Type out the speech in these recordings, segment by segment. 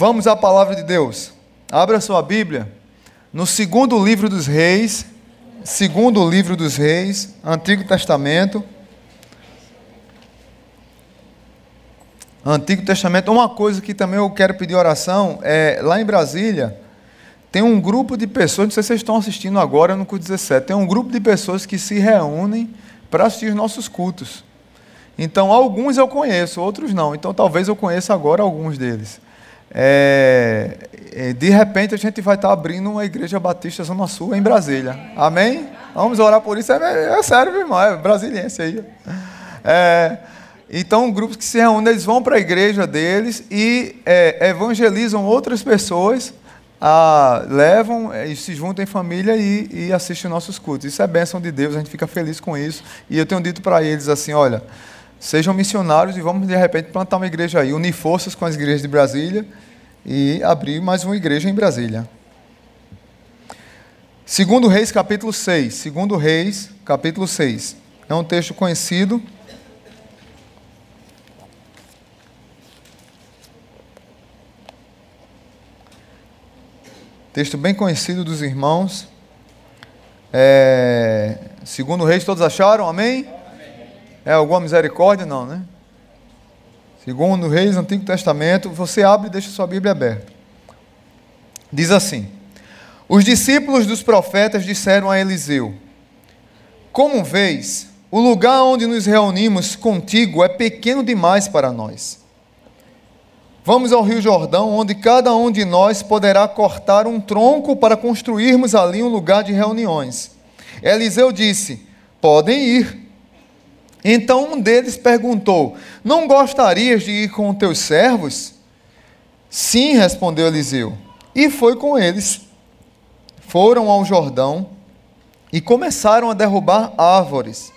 Vamos à palavra de Deus. Abra sua Bíblia no segundo livro dos Reis, segundo livro dos Reis, Antigo Testamento. Antigo Testamento. Uma coisa que também eu quero pedir oração é lá em Brasília tem um grupo de pessoas, não sei se vocês estão assistindo agora no culto 17, tem um grupo de pessoas que se reúnem para assistir os nossos cultos. Então, alguns eu conheço, outros não. Então, talvez eu conheça agora alguns deles. É, é de repente, a gente vai estar abrindo uma igreja batista Zona Sul em Brasília. Amém? Vamos orar por isso. É, é sério, meu irmão, é brasiliense aí. É, então, grupos que se reúnem, eles vão para a igreja deles e é, evangelizam outras pessoas ah, levam eh, e se juntam em família e, e assistem nossos cultos. Isso é bênção de Deus, a gente fica feliz com isso. E eu tenho dito para eles assim: olha, sejam missionários e vamos de repente plantar uma igreja aí, unir forças com as igrejas de Brasília e abrir mais uma igreja em Brasília. Segundo Reis, capítulo 6. Segundo Reis, capítulo 6. É um texto conhecido. Texto bem conhecido dos irmãos. É, segundo Reis, todos acharam? Amém? É alguma misericórdia? Não, né? Segundo Reis, Antigo Testamento, você abre e deixa sua Bíblia aberta. Diz assim: Os discípulos dos profetas disseram a Eliseu: Como vês, o lugar onde nos reunimos contigo é pequeno demais para nós. Vamos ao Rio Jordão, onde cada um de nós poderá cortar um tronco para construirmos ali um lugar de reuniões. Eliseu disse: Podem ir. Então um deles perguntou: Não gostarias de ir com teus servos? Sim, respondeu Eliseu. E foi com eles. Foram ao Jordão e começaram a derrubar árvores.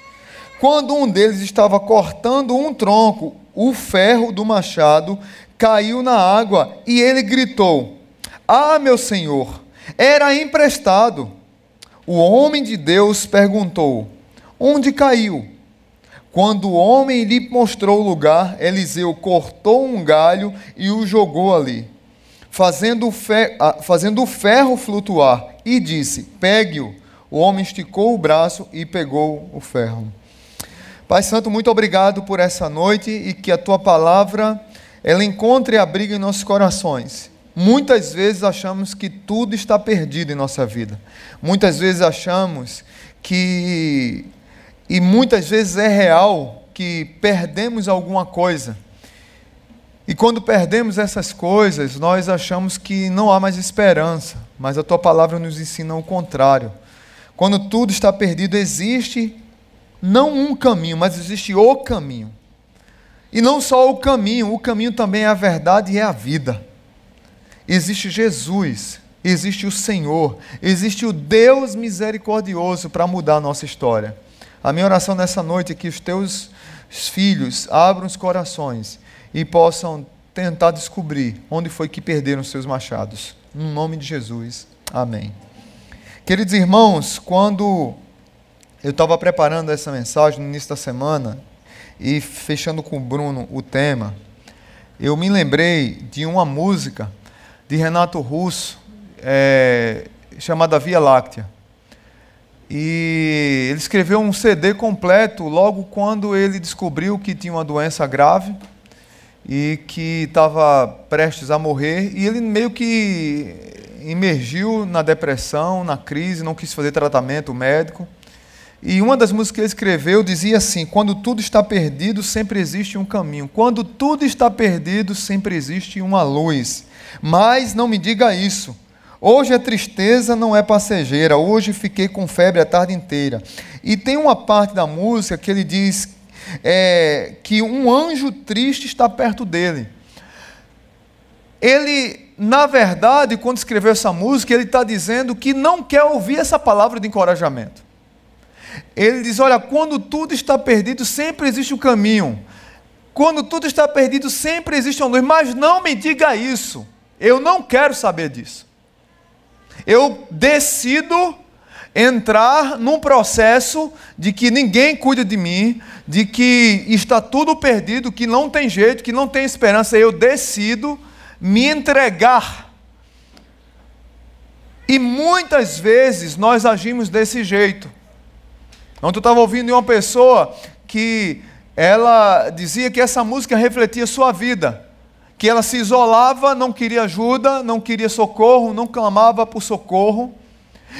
Quando um deles estava cortando um tronco, o ferro do machado caiu na água e ele gritou: Ah, meu senhor, era emprestado. O homem de Deus perguntou: Onde caiu? Quando o homem lhe mostrou o lugar, Eliseu cortou um galho e o jogou ali, fazendo o, ferro, fazendo o ferro flutuar, e disse: Pegue-o. O homem esticou o braço e pegou o ferro. Pai Santo, muito obrigado por essa noite e que a tua palavra ela encontre abrigo em nossos corações. Muitas vezes achamos que tudo está perdido em nossa vida. Muitas vezes achamos que, e muitas vezes é real, que perdemos alguma coisa. E quando perdemos essas coisas, nós achamos que não há mais esperança, mas a tua palavra nos ensina o contrário. Quando tudo está perdido, existe não um caminho, mas existe o caminho. E não só o caminho, o caminho também é a verdade e é a vida. Existe Jesus, existe o Senhor, existe o Deus misericordioso para mudar a nossa história. A minha oração nessa noite é que os teus filhos abram os corações e possam tentar descobrir onde foi que perderam seus machados. No nome de Jesus. Amém. Queridos irmãos, quando eu estava preparando essa mensagem no início da semana, e fechando com o Bruno o tema, eu me lembrei de uma música de Renato Russo é, chamada Via Láctea. E ele escreveu um CD completo logo quando ele descobriu que tinha uma doença grave e que estava prestes a morrer. E ele meio que emergiu na depressão, na crise, não quis fazer tratamento médico. E uma das músicas que ele escreveu dizia assim: Quando tudo está perdido, sempre existe um caminho. Quando tudo está perdido, sempre existe uma luz. Mas não me diga isso. Hoje a tristeza não é passageira. Hoje fiquei com febre a tarde inteira. E tem uma parte da música que ele diz é, que um anjo triste está perto dele. Ele, na verdade, quando escreveu essa música, ele está dizendo que não quer ouvir essa palavra de encorajamento. Ele diz: Olha, quando tudo está perdido, sempre existe um caminho. Quando tudo está perdido, sempre existe uma luz. Mas não me diga isso. Eu não quero saber disso. Eu decido entrar num processo de que ninguém cuida de mim, de que está tudo perdido, que não tem jeito, que não tem esperança. Eu decido me entregar. E muitas vezes nós agimos desse jeito. Ontem eu estava ouvindo uma pessoa que ela dizia que essa música refletia sua vida, que ela se isolava, não queria ajuda, não queria socorro, não clamava por socorro.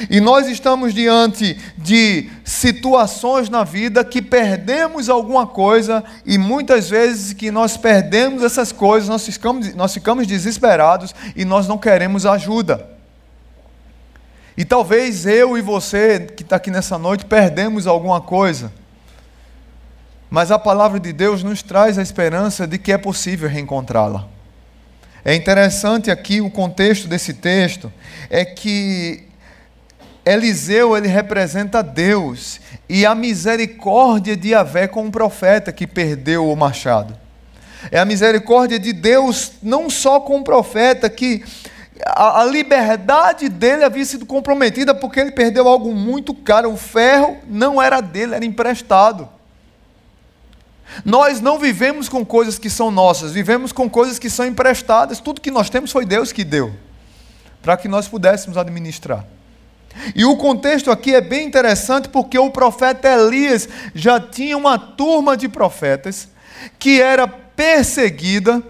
E nós estamos diante de situações na vida que perdemos alguma coisa e muitas vezes que nós perdemos essas coisas, nós ficamos, nós ficamos desesperados e nós não queremos ajuda. E talvez eu e você que está aqui nessa noite perdemos alguma coisa. Mas a palavra de Deus nos traz a esperança de que é possível reencontrá-la. É interessante aqui o contexto desse texto é que Eliseu ele representa Deus e a misericórdia de Yahvé com o profeta que perdeu o machado. É a misericórdia de Deus não só com o profeta que a, a, liberdade dele havia sido comprometida porque ele perdeu algo muito caro. O ferro não era dele, era emprestado. Nós não vivemos com coisas que são nossas, vivemos com coisas que são emprestadas. Tudo que nós temos foi Deus que deu, para que nós pudéssemos administrar. E o contexto aqui é bem interessante porque o profeta Elias já tinha uma turma de profetas que era perseguida.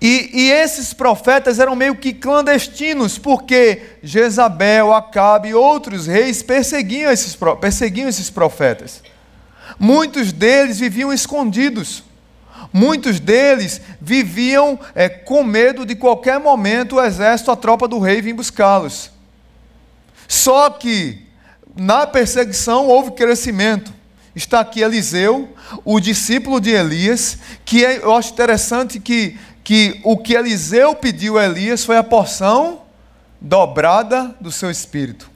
E, e, esses profetas eram meio que clandestinos, porque Jezabel, Acabe e outros reis perseguiam esses, perseguiam esses profetas. Muitos deles viviam escondidos. Muitos deles viviam é, com medo de qualquer momento o exército, a tropa do rei vir buscá-los. Só que na perseguição houve crescimento. Está aqui Eliseu, o discípulo de Elias, que é, eu acho interessante que, que o que Eliseu pediu a Elias foi a porção dobrada do seu espírito.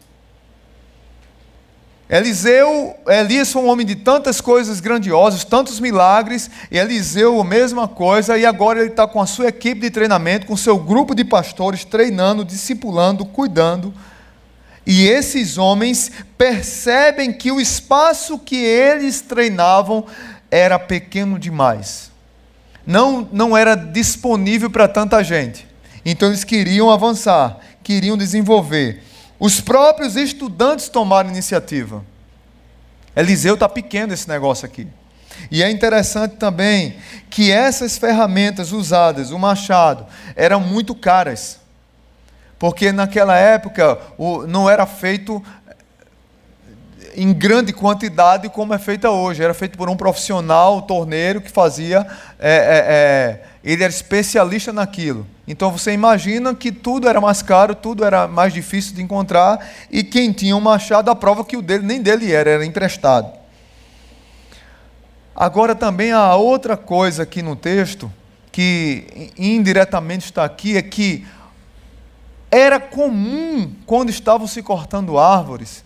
Eliseu, Elias foi um homem de tantas coisas grandiosas, tantos milagres, e Eliseu a mesma coisa, e agora ele está com a sua equipe de treinamento, com seu grupo de pastores, treinando, discipulando, cuidando. E esses homens percebem que o espaço que eles treinavam era pequeno demais. Não, não era disponível para tanta gente. Então eles queriam avançar, queriam desenvolver. Os próprios estudantes tomaram iniciativa. Eliseu está pequeno esse negócio aqui. E é interessante também que essas ferramentas usadas, o machado, eram muito caras. Porque naquela época não era feito em grande quantidade como é feita hoje. Era feito por um profissional, um torneiro, que fazia. É, é, é, ele era especialista naquilo. Então você imagina que tudo era mais caro, tudo era mais difícil de encontrar, e quem tinha um machado, a prova que o dele nem dele era, era emprestado. Agora também há outra coisa aqui no texto, que indiretamente está aqui, é que era comum, quando estavam se cortando árvores,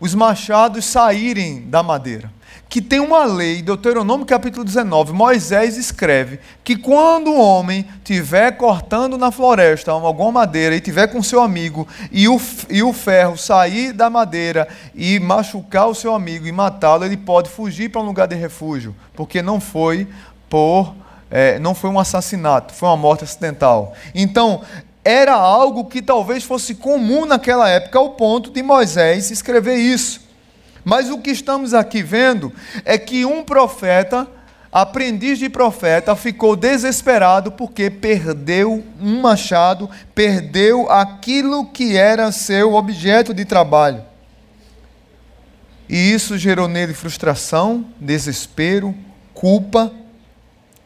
os machados saírem da madeira. Que tem uma lei, Deuteronômio capítulo 19, Moisés escreve que quando o homem estiver cortando na floresta alguma madeira e tiver com seu amigo e o, e o ferro sair da madeira e machucar o seu amigo e matá-lo, ele pode fugir para um lugar de refúgio, porque não foi por é, não foi um assassinato, foi uma morte acidental. Então, era algo que talvez fosse comum naquela época, ao ponto de Moisés escrever isso. Mas o que estamos aqui vendo é que um profeta, aprendiz de profeta, ficou desesperado porque perdeu um machado, perdeu aquilo que era seu objeto de trabalho. E isso gerou nele frustração, desespero, culpa,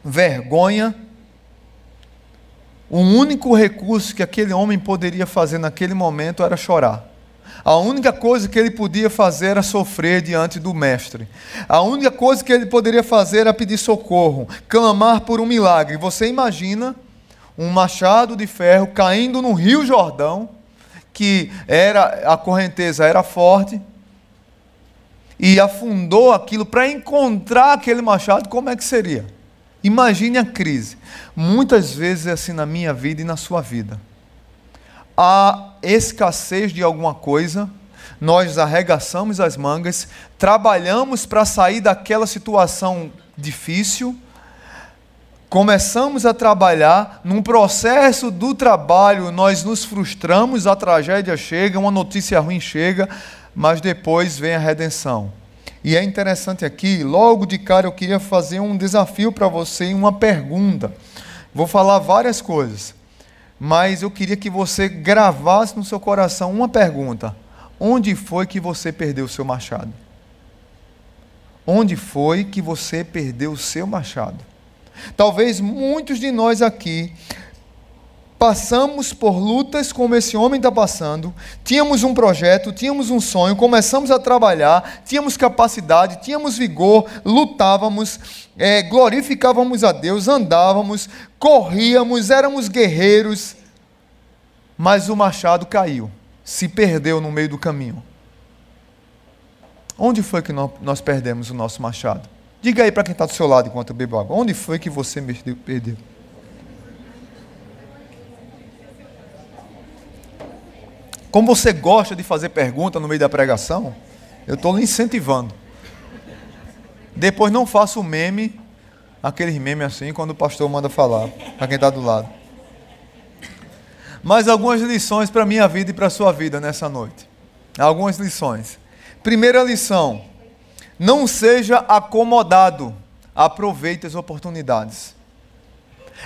vergonha o único recurso que aquele homem poderia fazer naquele momento era chorar. A única coisa que ele podia fazer era sofrer diante do Mestre. A única coisa que ele poderia fazer era pedir socorro, clamar por um milagre. Você imagina um machado de ferro caindo no Rio Jordão, que era a correnteza era forte, e afundou aquilo para encontrar aquele machado, como é que seria? Imagine a crise. Muitas vezes é assim na minha vida e na sua vida. Há escassez de alguma coisa, nós arregaçamos as mangas, trabalhamos para sair daquela situação difícil, começamos a trabalhar, num processo do trabalho nós nos frustramos, a tragédia chega, uma notícia ruim chega, mas depois vem a redenção. E é interessante aqui, logo de cara eu queria fazer um desafio para você e uma pergunta. Vou falar várias coisas, mas eu queria que você gravasse no seu coração uma pergunta: Onde foi que você perdeu o seu machado? Onde foi que você perdeu o seu machado? Talvez muitos de nós aqui passamos por lutas como esse homem está passando, tínhamos um projeto, tínhamos um sonho, começamos a trabalhar, tínhamos capacidade, tínhamos vigor, lutávamos, é, glorificávamos a Deus, andávamos, corríamos, éramos guerreiros, mas o machado caiu, se perdeu no meio do caminho. Onde foi que nós perdemos o nosso machado? Diga aí para quem está do seu lado enquanto eu bebo água. Onde foi que você perdeu? Como você gosta de fazer pergunta no meio da pregação, eu estou lhe incentivando. Depois não faça o meme, aqueles memes assim, quando o pastor manda falar, para quem está do lado. Mas algumas lições para a minha vida e para a sua vida nessa noite. Algumas lições. Primeira lição: não seja acomodado, aproveite as oportunidades.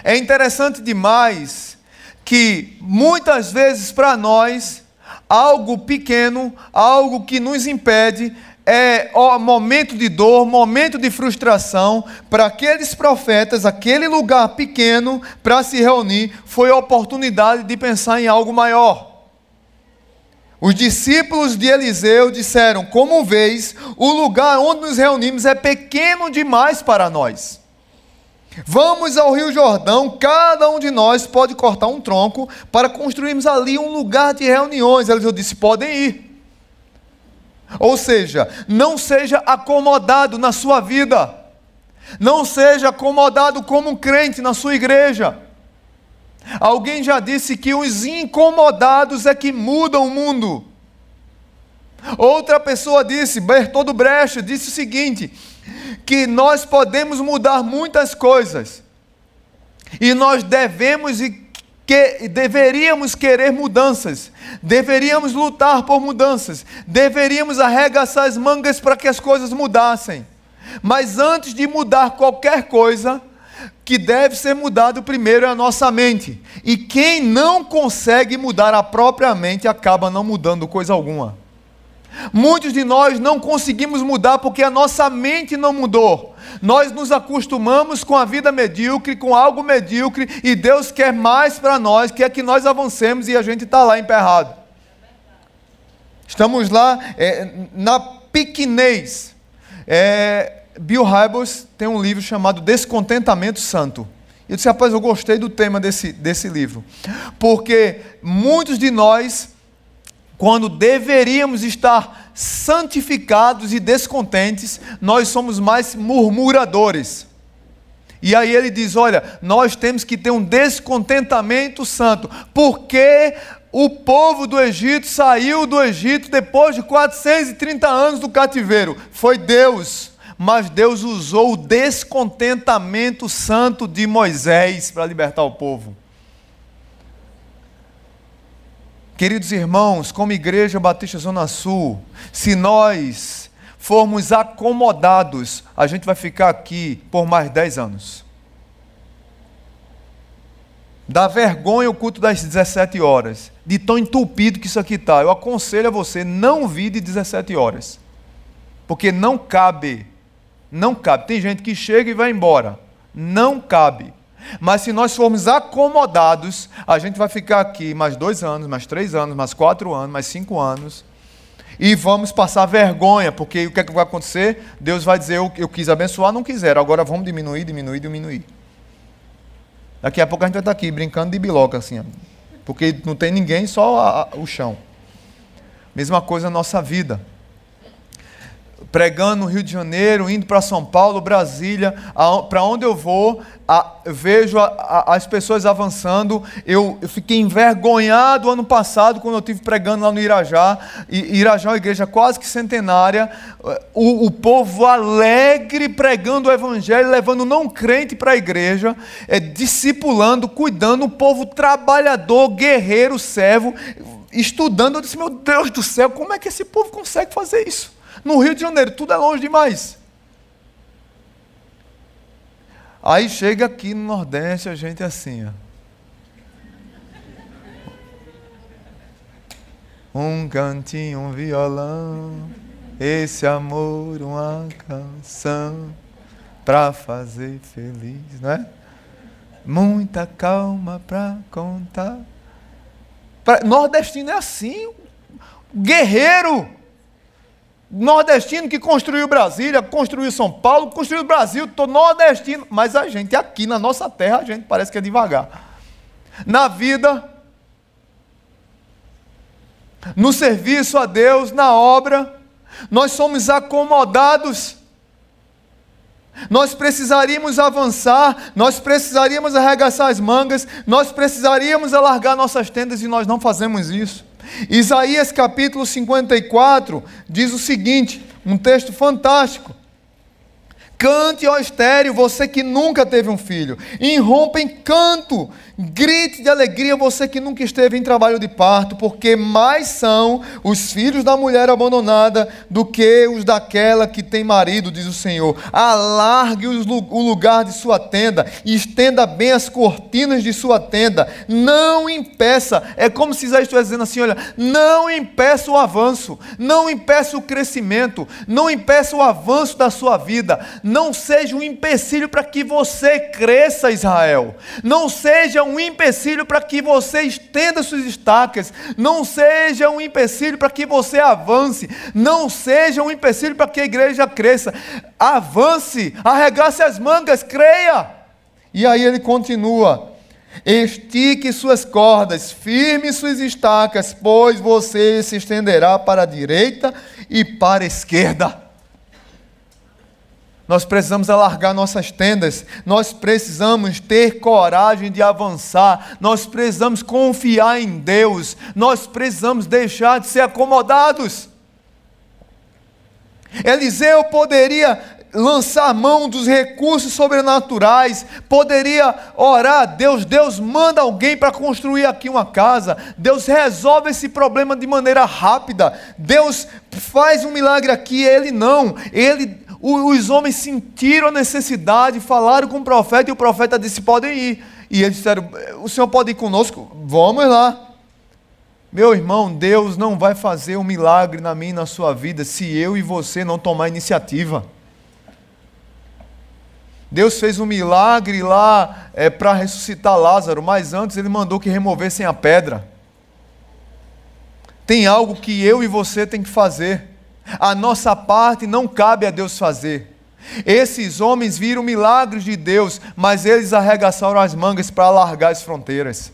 É interessante demais que muitas vezes para nós algo pequeno, algo que nos impede, é ó, momento de dor, momento de frustração, para aqueles profetas, aquele lugar pequeno para se reunir, foi a oportunidade de pensar em algo maior. Os discípulos de Eliseu disseram: Como vês, o lugar onde nos reunimos é pequeno demais para nós. Vamos ao Rio Jordão, cada um de nós pode cortar um tronco para construirmos ali um lugar de reuniões. Eliseu disse: podem ir. Ou seja, não seja acomodado na sua vida, não seja acomodado como um crente na sua igreja. Alguém já disse que os incomodados é que mudam o mundo. Outra pessoa disse, Bertoldo Brecht, disse o seguinte: que nós podemos mudar muitas coisas. E nós devemos e que deveríamos querer mudanças, deveríamos lutar por mudanças, deveríamos arregaçar as mangas para que as coisas mudassem. Mas antes de mudar qualquer coisa, que deve ser mudado primeiro é a nossa mente. E quem não consegue mudar a própria mente acaba não mudando coisa alguma. Muitos de nós não conseguimos mudar porque a nossa mente não mudou. Nós nos acostumamos com a vida medíocre, com algo medíocre, e Deus quer mais para nós, quer que nós avancemos e a gente está lá emperrado. Estamos lá é, na pequenez. É, Bill Hybels tem um livro chamado Descontentamento Santo. Eu disse, rapaz, eu gostei do tema desse, desse livro. Porque muitos de nós quando deveríamos estar santificados e descontentes, nós somos mais murmuradores. E aí ele diz: olha, nós temos que ter um descontentamento santo, porque o povo do Egito saiu do Egito depois de 430 anos do cativeiro. Foi Deus, mas Deus usou o descontentamento santo de Moisés para libertar o povo. Queridos irmãos, como Igreja Batista Zona Sul, se nós formos acomodados, a gente vai ficar aqui por mais 10 anos. Dá vergonha o culto das 17 horas, de tão entupido que isso aqui está. Eu aconselho a você não vir de 17 horas, porque não cabe, não cabe. Tem gente que chega e vai embora, não cabe. Mas se nós formos acomodados, a gente vai ficar aqui mais dois anos, mais três anos, mais quatro anos, mais cinco anos. E vamos passar vergonha, porque o que, é que vai acontecer? Deus vai dizer: eu, eu quis abençoar, não quiser. Agora vamos diminuir, diminuir, diminuir. Daqui a pouco a gente vai estar aqui brincando de biloca, assim, porque não tem ninguém, só a, a, o chão. Mesma coisa na nossa vida. Pregando no Rio de Janeiro, indo para São Paulo, Brasília, para onde eu vou, a, vejo a, a, as pessoas avançando. Eu, eu, fiquei envergonhado ano passado, quando eu estive pregando lá no Irajá. E, Irajá é uma igreja quase que centenária. O, o povo alegre pregando o evangelho, levando não crente para a igreja, é, discipulando, cuidando, um povo trabalhador, guerreiro, servo, estudando. Eu disse: Meu Deus do céu, como é que esse povo consegue fazer isso? No Rio de Janeiro, tudo é longe demais. Aí chega aqui no Nordeste, a gente é assim, ó. Um cantinho, um violão, esse amor, uma canção, pra fazer feliz, não é? Muita calma pra contar. Pra, nordestino é assim, guerreiro nordestino que construiu Brasília, construiu São Paulo, construiu o Brasil, todo nordestino, mas a gente aqui na nossa terra, a gente parece que é devagar. Na vida, no serviço a Deus, na obra, nós somos acomodados. Nós precisaríamos avançar, nós precisaríamos arregaçar as mangas, nós precisaríamos alargar nossas tendas e nós não fazemos isso. Isaías capítulo 54 diz o seguinte: um texto fantástico. Cante, ó estéreo, você que nunca teve um filho. Irrompa em canto, grite de alegria, você que nunca esteve em trabalho de parto, porque mais são os filhos da mulher abandonada do que os daquela que tem marido, diz o Senhor. Alargue o lugar de sua tenda, estenda bem as cortinas de sua tenda. Não impeça, é como se Isaías estivesse dizendo assim: olha, não impeça o avanço, não impeça o crescimento, não impeça o avanço da sua vida não seja um empecilho para que você cresça, Israel. Não seja um empecilho para que você estenda suas estacas. Não seja um empecilho para que você avance. Não seja um empecilho para que a igreja cresça. Avance, arregace as mangas, creia. E aí ele continua. Estique suas cordas, firme suas estacas, pois você se estenderá para a direita e para a esquerda. Nós precisamos alargar nossas tendas, nós precisamos ter coragem de avançar, nós precisamos confiar em Deus, nós precisamos deixar de ser acomodados. Eliseu poderia lançar mão dos recursos sobrenaturais, poderia orar a Deus, Deus manda alguém para construir aqui uma casa, Deus resolve esse problema de maneira rápida, Deus faz um milagre aqui, ele não, ele os homens sentiram a necessidade, falaram com o profeta e o profeta disse: podem ir. E eles disseram: o senhor pode ir conosco? Vamos lá. Meu irmão, Deus não vai fazer um milagre na minha e na sua vida se eu e você não tomar iniciativa. Deus fez um milagre lá é, para ressuscitar Lázaro, mas antes ele mandou que removessem a pedra. Tem algo que eu e você tem que fazer. A nossa parte não cabe a Deus fazer. Esses homens viram milagres de Deus, mas eles arregaçaram as mangas para alargar as fronteiras.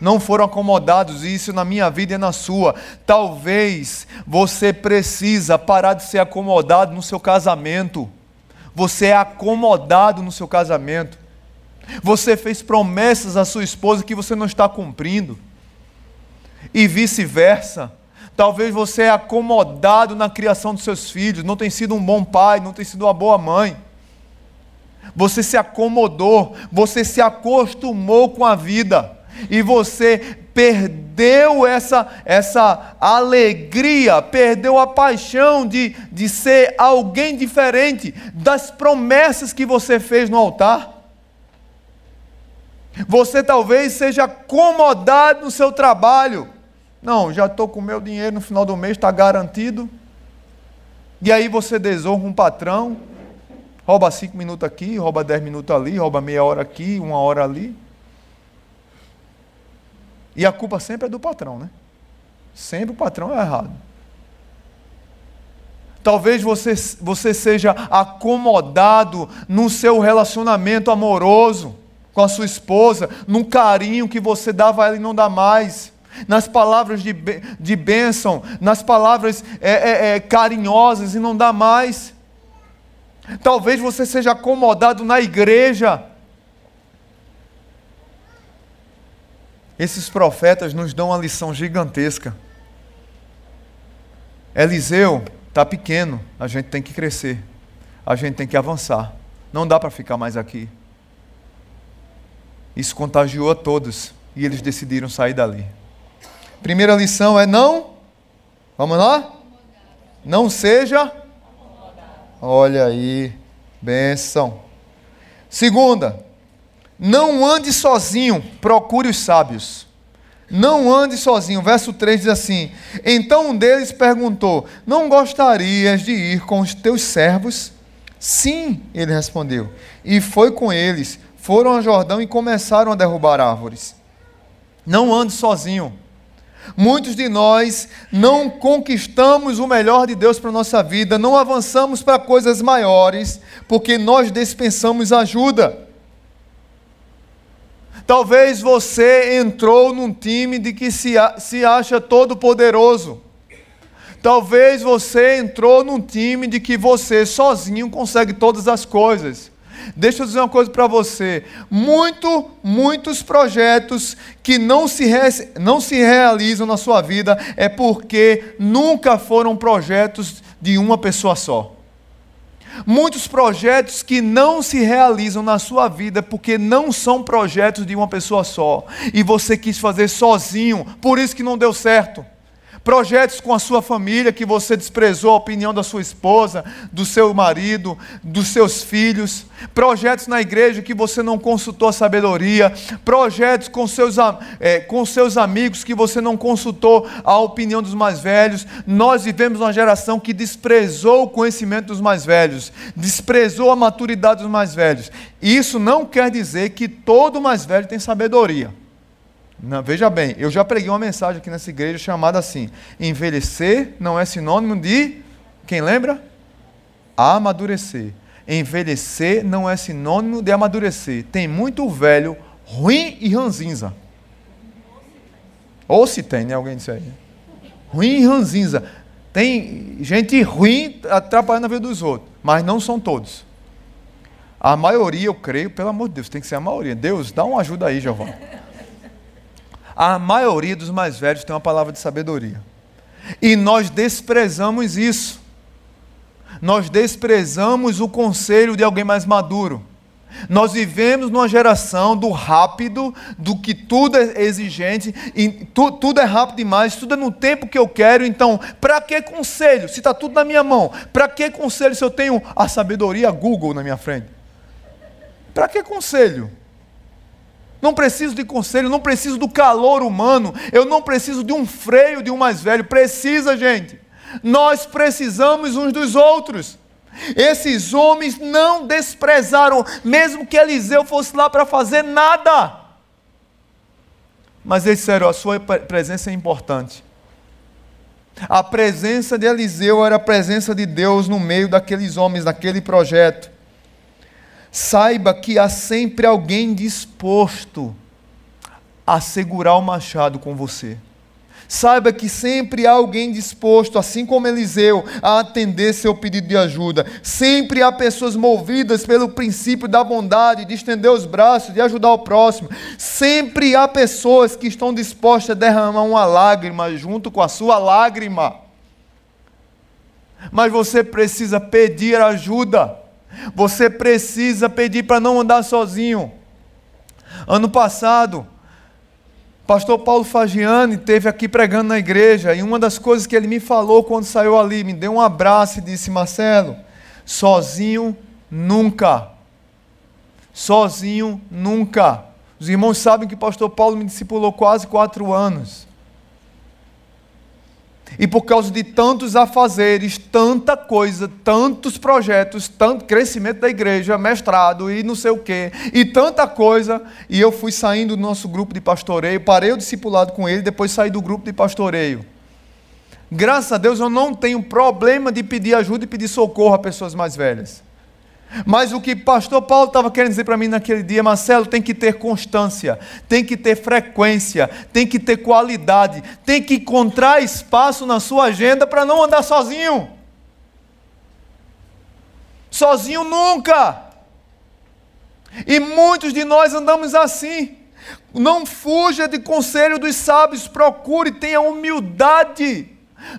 Não foram acomodados, e isso na minha vida e na sua. Talvez você precisa parar de ser acomodado no seu casamento. Você é acomodado no seu casamento. Você fez promessas à sua esposa que você não está cumprindo. E vice-versa. Talvez você é acomodado na criação dos seus filhos, não tem sido um bom pai, não tem sido uma boa mãe. Você se acomodou, você se acostumou com a vida e você perdeu essa, essa alegria, perdeu a paixão de, de ser alguém diferente das promessas que você fez no altar. Você talvez seja acomodado no seu trabalho, não, já estou com o meu dinheiro no final do mês, está garantido. E aí você desonra um patrão, rouba cinco minutos aqui, rouba dez minutos ali, rouba meia hora aqui, uma hora ali. E a culpa sempre é do patrão, né? Sempre o patrão é errado. Talvez você, você seja acomodado no seu relacionamento amoroso com a sua esposa, num carinho que você dava a ela e não dá mais. Nas palavras de, de bênção, nas palavras é, é, é, carinhosas e não dá mais. Talvez você seja acomodado na igreja. Esses profetas nos dão uma lição gigantesca. Eliseu está pequeno, a gente tem que crescer, a gente tem que avançar. Não dá para ficar mais aqui. Isso contagiou a todos e eles decidiram sair dali. Primeira lição é não. Vamos lá? Não seja. Olha aí, benção. Segunda, não ande sozinho, procure os sábios. Não ande sozinho. Verso 3 diz assim: Então um deles perguntou: Não gostarias de ir com os teus servos? Sim, ele respondeu. E foi com eles. Foram a Jordão e começaram a derrubar árvores. Não ande sozinho. Muitos de nós não conquistamos o melhor de Deus para a nossa vida, não avançamos para coisas maiores, porque nós dispensamos ajuda. Talvez você entrou num time de que se, se acha todo poderoso. Talvez você entrou num time de que você sozinho consegue todas as coisas. Deixa eu dizer uma coisa para você. Muito, muitos projetos que não se, re, não se realizam na sua vida é porque nunca foram projetos de uma pessoa só. Muitos projetos que não se realizam na sua vida porque não são projetos de uma pessoa só. E você quis fazer sozinho, por isso que não deu certo projetos com a sua família que você desprezou a opinião da sua esposa, do seu marido, dos seus filhos, projetos na igreja que você não consultou a sabedoria, projetos com seus, é, com seus amigos que você não consultou a opinião dos mais velhos. Nós vivemos uma geração que desprezou o conhecimento dos mais velhos, desprezou a maturidade dos mais velhos. Isso não quer dizer que todo mais velho tem sabedoria. Não, veja bem, eu já preguei uma mensagem aqui nessa igreja chamada assim: envelhecer não é sinônimo de. Quem lembra? Amadurecer. Envelhecer não é sinônimo de amadurecer. Tem muito velho ruim e ranzinza. Ou se tem, né? Alguém disse aí. Ruim e ranzinza. Tem gente ruim atrapalhando a vida dos outros, mas não são todos. A maioria, eu creio, pelo amor de Deus, tem que ser a maioria. Deus, dá uma ajuda aí, Giovanni. A maioria dos mais velhos tem uma palavra de sabedoria. E nós desprezamos isso. Nós desprezamos o conselho de alguém mais maduro. Nós vivemos numa geração do rápido, do que tudo é exigente, tu, tudo é rápido demais, tudo é no tempo que eu quero. Então, para que conselho? Se está tudo na minha mão, para que conselho se eu tenho a sabedoria Google na minha frente? Para que conselho? Não preciso de conselho, não preciso do calor humano, eu não preciso de um freio de um mais velho. Precisa, gente. Nós precisamos uns dos outros. Esses homens não desprezaram, mesmo que Eliseu fosse lá para fazer nada. Mas eles disseram: a sua presença é importante. A presença de Eliseu era a presença de Deus no meio daqueles homens, daquele projeto. Saiba que há sempre alguém disposto a segurar o machado com você. Saiba que sempre há alguém disposto, assim como Eliseu, a atender seu pedido de ajuda. Sempre há pessoas movidas pelo princípio da bondade, de estender os braços, de ajudar o próximo. Sempre há pessoas que estão dispostas a derramar uma lágrima junto com a sua lágrima. Mas você precisa pedir ajuda. Você precisa pedir para não andar sozinho. Ano passado, pastor Paulo Fagiani teve aqui pregando na igreja e uma das coisas que ele me falou quando saiu ali, me deu um abraço e disse: Marcelo, sozinho nunca. Sozinho nunca. Os irmãos sabem que o pastor Paulo me discipulou quase quatro anos. E por causa de tantos afazeres, tanta coisa, tantos projetos, tanto crescimento da igreja, mestrado e não sei o quê, e tanta coisa, e eu fui saindo do nosso grupo de pastoreio, parei o discipulado com ele, depois saí do grupo de pastoreio. Graças a Deus eu não tenho problema de pedir ajuda e pedir socorro a pessoas mais velhas. Mas o que pastor Paulo estava querendo dizer para mim naquele dia, Marcelo, tem que ter constância, tem que ter frequência, tem que ter qualidade, tem que encontrar espaço na sua agenda para não andar sozinho. Sozinho nunca. E muitos de nós andamos assim. Não fuja de conselho dos sábios, procure, tenha humildade.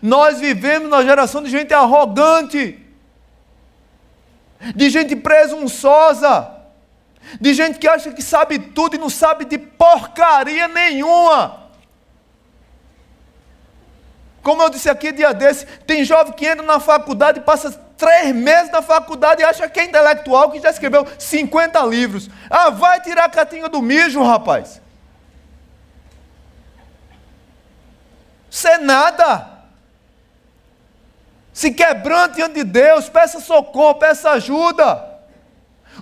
Nós vivemos na geração de gente arrogante de gente presunçosa, de gente que acha que sabe tudo e não sabe de porcaria nenhuma. Como eu disse aqui dia desse, tem jovem que entra na faculdade passa três meses na faculdade e acha que é intelectual, que já escreveu 50 livros. Ah, vai tirar a catinha do mijo, rapaz. Isso é nada se quebrante diante de Deus, peça socorro, peça ajuda.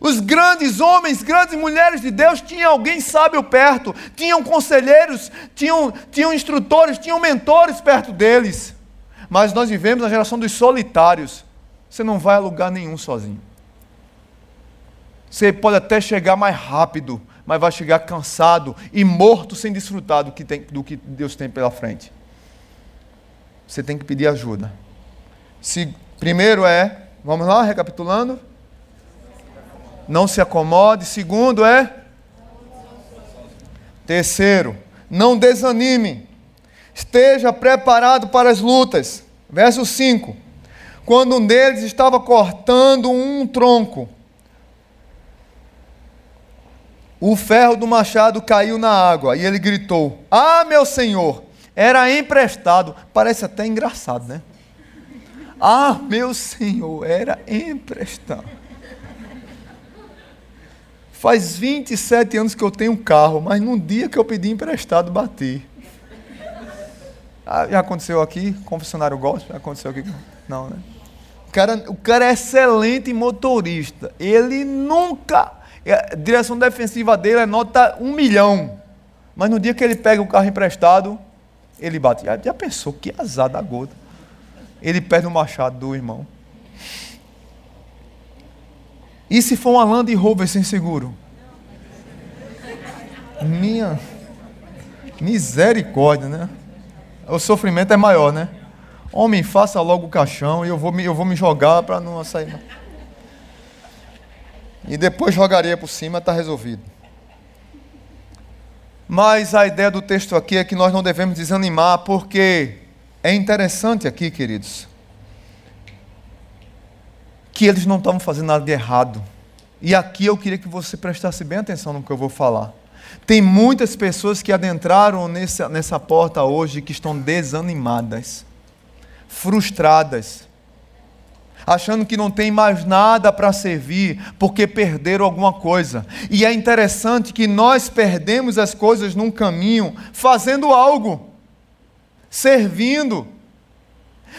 Os grandes homens, grandes mulheres de Deus tinham alguém sábio perto, tinham conselheiros, tinham, tinham instrutores, tinham mentores perto deles. Mas nós vivemos na geração dos solitários. Você não vai a lugar nenhum sozinho. Você pode até chegar mais rápido, mas vai chegar cansado e morto sem desfrutar do que, tem, do que Deus tem pela frente. Você tem que pedir ajuda. Se, primeiro é, vamos lá, recapitulando. Não se acomode. Segundo é. Terceiro, não desanime. Esteja preparado para as lutas. Verso 5. Quando um deles estava cortando um tronco, o ferro do machado caiu na água e ele gritou: Ah, meu senhor, era emprestado. Parece até engraçado, né? Ah, meu Senhor, era emprestado. Faz 27 anos que eu tenho um carro, mas num dia que eu pedi emprestado, bati. Ah, já aconteceu aqui? Confessionário gosta? Já aconteceu aqui? Não, né? O cara, o cara é excelente motorista. Ele nunca. A direção defensiva dele é nota um milhão. Mas no dia que ele pega o carro emprestado, ele bate. Já, já pensou que azar da gota ele perde o machado do irmão. E se for uma Land Rover sem seguro? Minha misericórdia, né? O sofrimento é maior, né? Homem, faça logo o caixão e eu vou me, eu vou me jogar para não sair. E depois jogaria por cima, está resolvido. Mas a ideia do texto aqui é que nós não devemos desanimar, porque é interessante aqui, queridos, que eles não estavam fazendo nada de errado. E aqui eu queria que você prestasse bem atenção no que eu vou falar. Tem muitas pessoas que adentraram nessa, nessa porta hoje que estão desanimadas, frustradas, achando que não tem mais nada para servir porque perderam alguma coisa. E é interessante que nós perdemos as coisas num caminho fazendo algo servindo.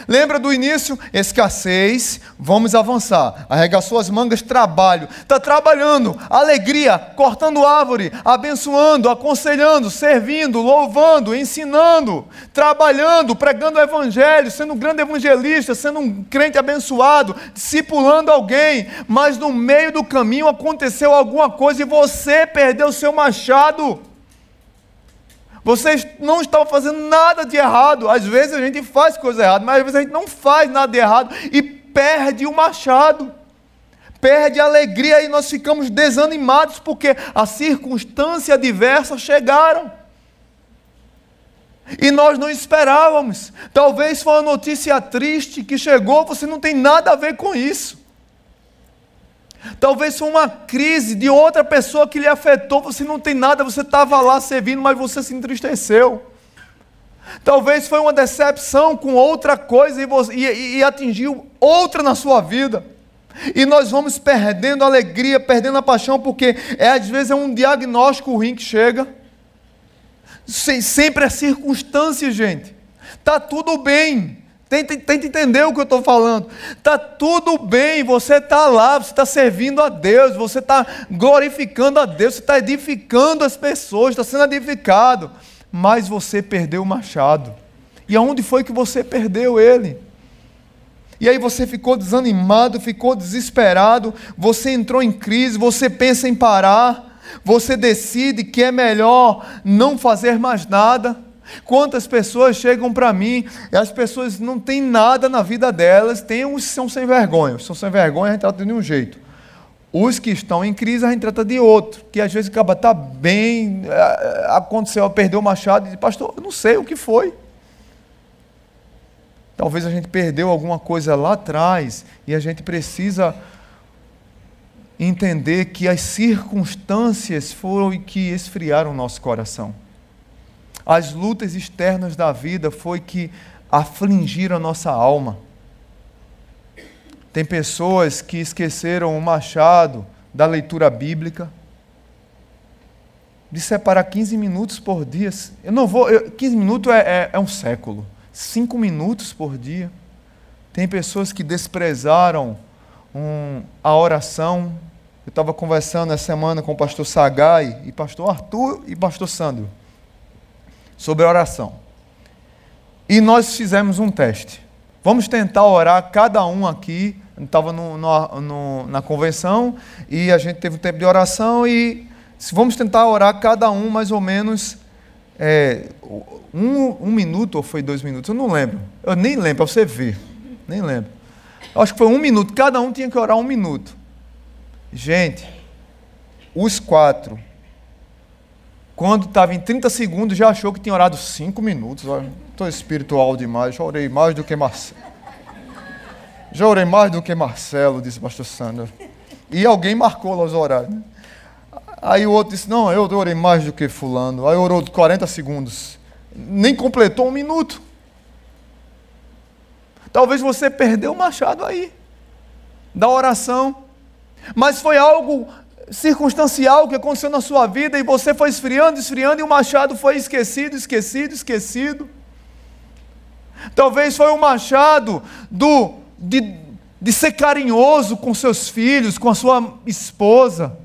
Lembra do início? Escassez, vamos avançar. Arregaçou as mangas, trabalho. Está trabalhando, alegria, cortando árvore, abençoando, aconselhando, servindo, louvando, ensinando, trabalhando, pregando o evangelho, sendo um grande evangelista, sendo um crente abençoado, discipulando alguém. Mas no meio do caminho aconteceu alguma coisa e você perdeu seu machado. Vocês não estão fazendo nada de errado. Às vezes a gente faz coisa errada, mas às vezes a gente não faz nada de errado e perde o machado. Perde a alegria e nós ficamos desanimados porque a circunstância adversa chegaram. E nós não esperávamos. Talvez foi uma notícia triste que chegou, você não tem nada a ver com isso. Talvez foi uma crise de outra pessoa que lhe afetou, você não tem nada, você estava lá servindo, mas você se entristeceu. Talvez foi uma decepção com outra coisa e, você, e, e atingiu outra na sua vida. E nós vamos perdendo a alegria, perdendo a paixão, porque é, às vezes é um diagnóstico ruim que chega. Sempre é circunstância, gente. Está tudo bem. Tenta, tenta entender o que eu estou falando. Está tudo bem, você está lá, você está servindo a Deus, você está glorificando a Deus, você está edificando as pessoas, está sendo edificado. Mas você perdeu o machado. E aonde foi que você perdeu ele? e aí você ficou desanimado, ficou desesperado, você entrou em crise, você pensa em parar, você decide que é melhor não fazer mais nada. Quantas pessoas chegam para mim e as pessoas não têm nada na vida delas, tem uns que são sem vergonha, os são sem vergonha a gente trata de um jeito. Os que estão em crise a gente trata de outro, que às vezes acaba tá bem, é, aconteceu, perdeu o machado e diz, pastor, eu não sei o que foi. Talvez a gente perdeu alguma coisa lá atrás e a gente precisa entender que as circunstâncias foram que esfriaram o nosso coração. As lutas externas da vida foi que afligiram a nossa alma. Tem pessoas que esqueceram o machado da leitura bíblica, de separar 15 minutos por dia. Eu não vou. Eu, 15 minutos é, é, é um século cinco minutos por dia. Tem pessoas que desprezaram um, a oração. Eu estava conversando essa semana com o pastor Sagai e pastor Arthur e pastor Sandro sobre oração. E nós fizemos um teste. Vamos tentar orar cada um aqui. Estava na convenção e a gente teve um tempo de oração e vamos tentar orar cada um mais ou menos é, um, um minuto ou foi dois minutos, eu não lembro. Eu nem lembro, para você ver. Nem lembro. Eu acho que foi um minuto, cada um tinha que orar um minuto. Gente, os quatro, quando estava em 30 segundos, já achou que tinha orado cinco minutos. Estou espiritual demais, já orei mais do que Marcelo. Já orei mais do que Marcelo, disse o pastor Sandro. E alguém marcou lá os horários. Né? Aí o outro disse: Não, eu orei mais do que Fulano. Aí orou 40 segundos. Nem completou um minuto. Talvez você perdeu o machado aí, da oração. Mas foi algo circunstancial que aconteceu na sua vida e você foi esfriando, esfriando e o machado foi esquecido, esquecido, esquecido. Talvez foi o machado do, de, de ser carinhoso com seus filhos, com a sua esposa.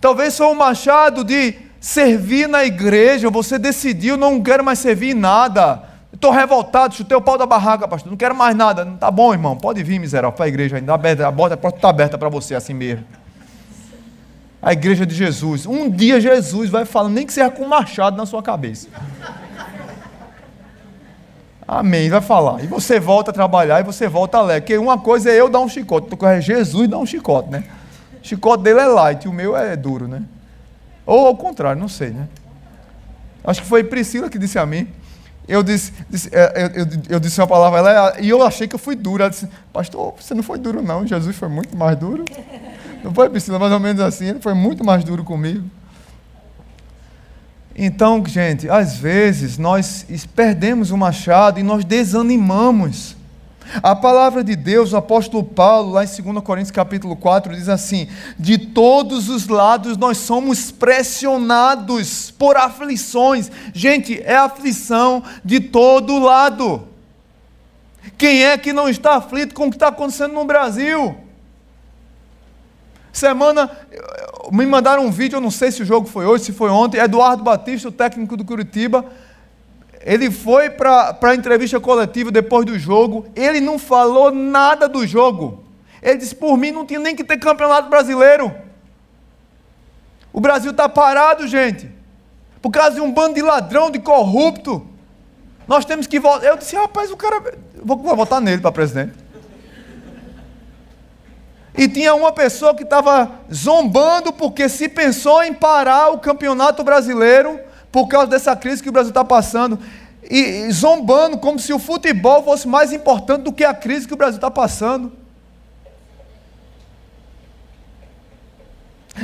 Talvez foi um machado de servir na igreja, você decidiu, não quero mais servir em nada. Estou revoltado, chutei o pau da barraca, pastor. Não quero mais nada. Tá bom, irmão, pode vir, miserável, para a igreja ainda. A porta está aberta para você, assim mesmo. A igreja de Jesus. Um dia Jesus vai falar, nem que seja com um machado na sua cabeça. Amém, vai falar. E você volta a trabalhar e você volta alegre. Porque uma coisa é eu dar um chicote, outra é Jesus dar um chicote, né? O chicote dele é light, o meu é duro, né? Ou ao contrário, não sei, né? Acho que foi Priscila que disse a mim. Eu disse, disse é, eu, eu, eu, disse uma palavra ela, e eu achei que eu fui duro. Ela disse, pastor, você não foi duro, não. Jesus foi muito mais duro. Não foi, Priscila? Mais ou menos assim. Ele foi muito mais duro comigo. Então, gente, às vezes nós perdemos o machado e nós desanimamos. A palavra de Deus, o apóstolo Paulo, lá em 2 Coríntios capítulo 4, diz assim: De todos os lados nós somos pressionados por aflições. Gente, é aflição de todo lado. Quem é que não está aflito com o que está acontecendo no Brasil? Semana, me mandaram um vídeo, eu não sei se o jogo foi hoje, se foi ontem, Eduardo Batista, o técnico do Curitiba, ele foi para a entrevista coletiva depois do jogo, ele não falou nada do jogo. Ele disse: por mim não tinha nem que ter campeonato brasileiro. O Brasil está parado, gente, por causa de um bando de ladrão, de corrupto. Nós temos que votar. Eu disse: rapaz, o cara. Vou votar nele para presidente. E tinha uma pessoa que estava zombando porque se pensou em parar o campeonato brasileiro por causa dessa crise que o Brasil está passando, e, zombando como se o futebol fosse mais importante do que a crise que o Brasil está passando.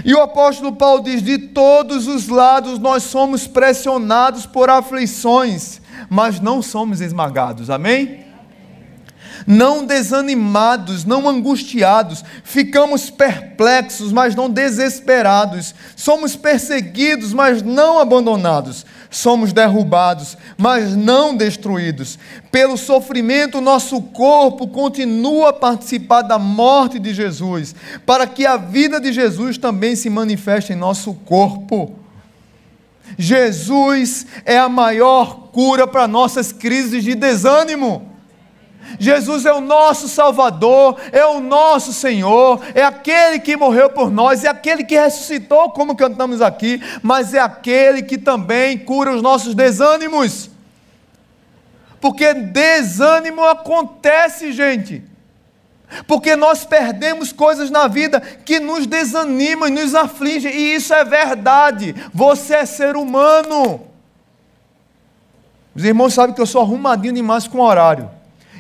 E o apóstolo Paulo diz: de todos os lados nós somos pressionados por aflições, mas não somos esmagados. Amém? Não desanimados, não angustiados, ficamos perplexos, mas não desesperados, somos perseguidos, mas não abandonados, somos derrubados, mas não destruídos. Pelo sofrimento, nosso corpo continua a participar da morte de Jesus, para que a vida de Jesus também se manifeste em nosso corpo. Jesus é a maior cura para nossas crises de desânimo. Jesus é o nosso Salvador, é o nosso Senhor, é aquele que morreu por nós, é aquele que ressuscitou, como cantamos aqui, mas é aquele que também cura os nossos desânimos. Porque desânimo acontece, gente. Porque nós perdemos coisas na vida que nos desanimam e nos afligem, e isso é verdade. Você é ser humano. Os irmãos sabem que eu sou arrumadinho demais com horário.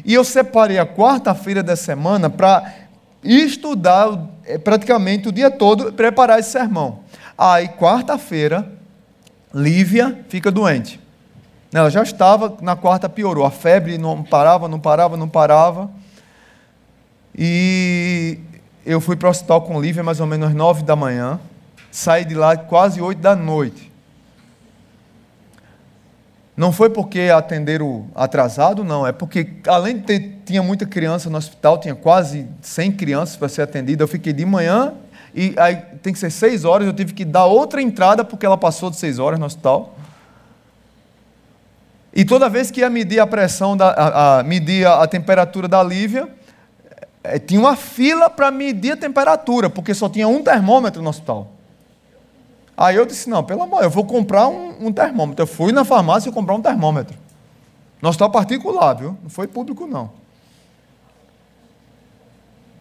E eu separei a quarta-feira da semana para estudar é, praticamente o dia todo, preparar esse sermão. Aí, quarta-feira, Lívia fica doente. Ela já estava, na quarta piorou. A febre não parava, não parava, não parava. E eu fui para o hospital com Lívia mais ou menos às nove da manhã. Saí de lá quase oito da noite. Não foi porque atenderam atrasado, não. É porque, além de ter tinha muita criança no hospital, tinha quase 100 crianças para ser atendida. Eu fiquei de manhã e aí tem que ser seis horas. Eu tive que dar outra entrada porque ela passou de seis horas no hospital. E toda vez que ia medir a pressão, da, a, a medir a, a temperatura da Lívia, é, tinha uma fila para medir a temperatura, porque só tinha um termômetro no hospital. Aí eu disse: não, pelo amor, eu vou comprar um, um termômetro. Eu fui na farmácia comprar um termômetro. No hospital particular, viu? Não foi público, não.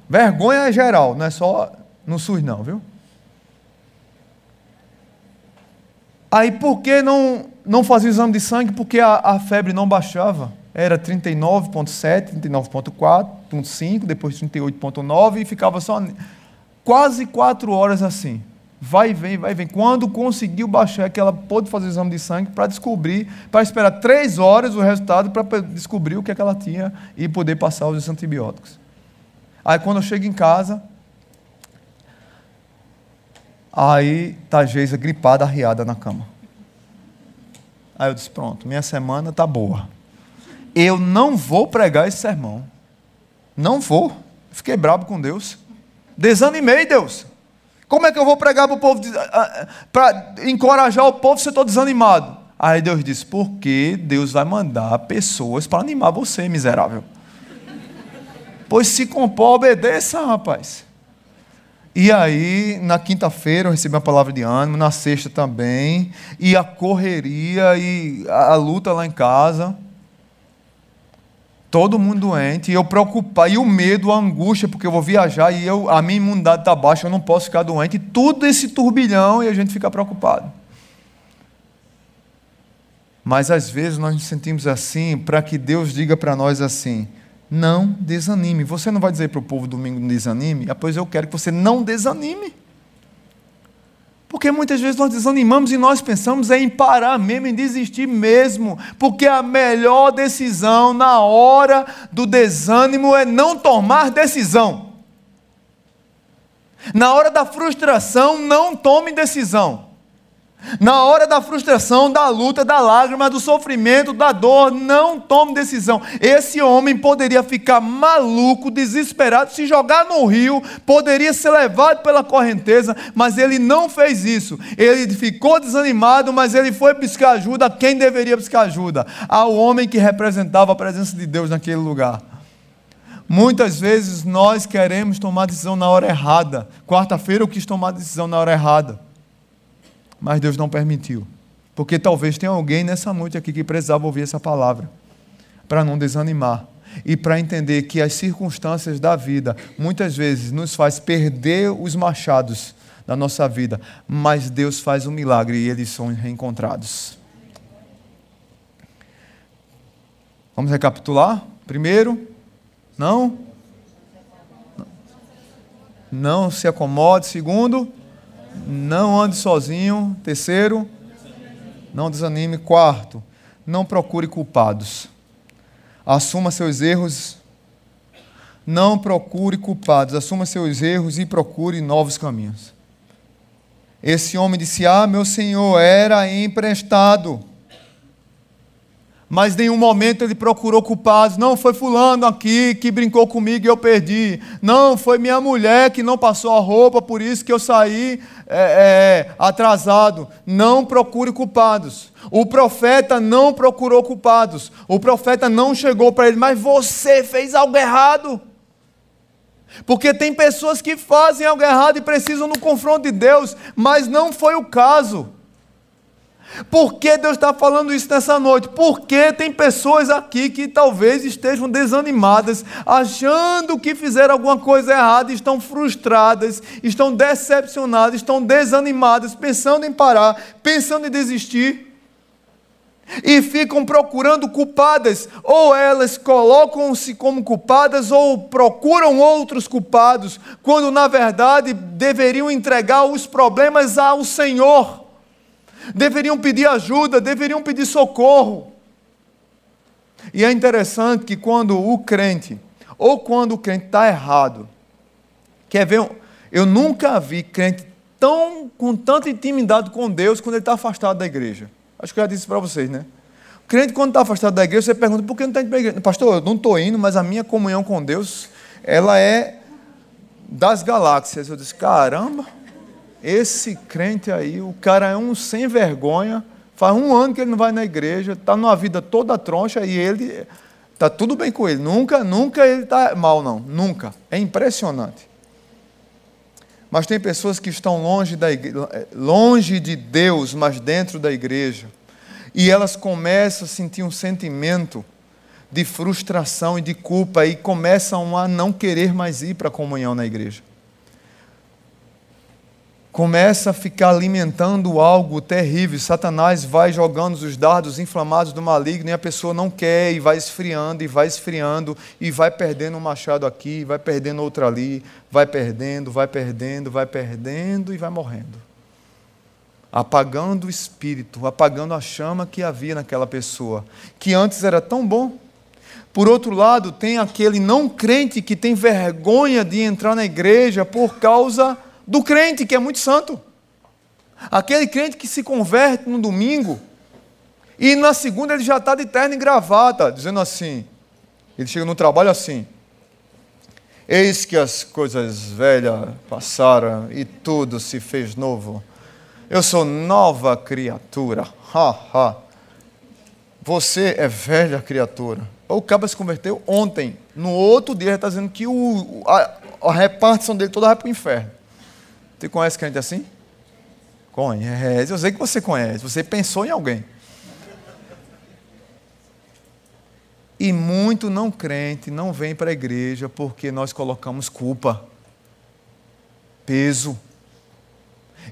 Vergonha é geral, não é só no SUS, não, viu? Aí por que não, não fazia o exame de sangue? Porque a, a febre não baixava era 39,7, 39,4, depois 38,9 e ficava só quase quatro horas assim. Vai e vem, vai e vem. Quando conseguiu baixar, é que ela pôde fazer o exame de sangue para descobrir, para esperar três horas o resultado para descobrir o que, é que ela tinha e poder passar os antibióticos. Aí quando eu chego em casa, aí tá a Geisa gripada, arriada na cama. Aí eu disse, pronto, minha semana tá boa eu não vou pregar esse sermão. Não vou. Fiquei bravo com Deus. Desanimei, Deus. Como é que eu vou pregar para o povo, para encorajar o povo se eu estou desanimado? Aí Deus disse: porque Deus vai mandar pessoas para animar você, miserável. pois se compor, obedeça, rapaz. E aí, na quinta-feira, eu recebi uma palavra de ânimo, na sexta também, e a correria e a luta lá em casa todo mundo doente, e eu preocupar, e o medo, a angústia, porque eu vou viajar e eu, a minha imunidade está baixa, eu não posso ficar doente, tudo esse turbilhão e a gente fica preocupado. Mas às vezes nós nos sentimos assim para que Deus diga para nós assim: não desanime. Você não vai dizer para o povo domingo não desanime? Ah, pois eu quero que você não desanime. Porque muitas vezes nós desanimamos e nós pensamos em parar mesmo, em desistir mesmo. Porque a melhor decisão na hora do desânimo é não tomar decisão. Na hora da frustração, não tome decisão. Na hora da frustração, da luta, da lágrima, do sofrimento, da dor, não tome decisão. Esse homem poderia ficar maluco, desesperado, se jogar no rio, poderia ser levado pela correnteza, mas ele não fez isso. Ele ficou desanimado, mas ele foi buscar ajuda quem deveria buscar ajuda ao homem que representava a presença de Deus naquele lugar. Muitas vezes nós queremos tomar decisão na hora errada. Quarta-feira eu quis tomar decisão na hora errada mas Deus não permitiu. Porque talvez tenha alguém nessa noite aqui que precisava ouvir essa palavra, para não desanimar e para entender que as circunstâncias da vida muitas vezes nos faz perder os machados da nossa vida, mas Deus faz um milagre e eles são reencontrados. Vamos recapitular? Primeiro, não? Não se acomode. Segundo, não ande sozinho. Terceiro, não desanime. Quarto, não procure culpados. Assuma seus erros. Não procure culpados. Assuma seus erros e procure novos caminhos. Esse homem disse: Ah, meu senhor, era emprestado. Mas nenhum momento ele procurou culpados. Não foi fulano aqui que brincou comigo e eu perdi. Não, foi minha mulher que não passou a roupa, por isso que eu saí é, é, atrasado. Não procure culpados. O profeta não procurou culpados. O profeta não chegou para ele, mas você fez algo errado. Porque tem pessoas que fazem algo errado e precisam do confronto de Deus, mas não foi o caso. Por que Deus está falando isso nessa noite? Porque tem pessoas aqui que talvez estejam desanimadas, achando que fizeram alguma coisa errada, estão frustradas, estão decepcionadas, estão desanimadas, pensando em parar, pensando em desistir. E ficam procurando culpadas, ou elas colocam-se como culpadas, ou procuram outros culpados, quando na verdade deveriam entregar os problemas ao Senhor deveriam pedir ajuda, deveriam pedir socorro. E é interessante que quando o crente, ou quando o crente está errado, quer ver, eu nunca vi crente tão, com tanta intimidade com Deus quando ele está afastado da igreja. Acho que eu já disse para vocês, né? O crente, quando está afastado da igreja, você pergunta, por que não está indo para a igreja? Pastor, eu não estou indo, mas a minha comunhão com Deus, ela é das galáxias. Eu disse, caramba, esse crente aí, o cara é um sem vergonha, faz um ano que ele não vai na igreja, está numa vida toda troncha e ele está tudo bem com ele. Nunca, nunca ele está mal, não. Nunca. É impressionante. Mas tem pessoas que estão longe, da igreja, longe de Deus, mas dentro da igreja. E elas começam a sentir um sentimento de frustração e de culpa e começam a não querer mais ir para a comunhão na igreja começa a ficar alimentando algo terrível. Satanás vai jogando os dardos inflamados do maligno e a pessoa não quer e vai esfriando e vai esfriando e vai perdendo um machado aqui, vai perdendo outro ali, vai perdendo, vai perdendo, vai perdendo e vai morrendo. Apagando o espírito, apagando a chama que havia naquela pessoa, que antes era tão bom. Por outro lado, tem aquele não crente que tem vergonha de entrar na igreja por causa do crente que é muito santo. Aquele crente que se converte no domingo e na segunda ele já está de terno e gravata, dizendo assim. Ele chega no trabalho assim. Eis que as coisas velhas passaram e tudo se fez novo. Eu sou nova criatura. Ha, ha. Você é velha criatura. O cabo se converteu ontem. No outro dia ele está dizendo que o, a, a repartição dele toda vai para o inferno. Você conhece crente assim? Conhece, eu sei que você conhece, você pensou em alguém. E muito não crente não vem para a igreja porque nós colocamos culpa, peso.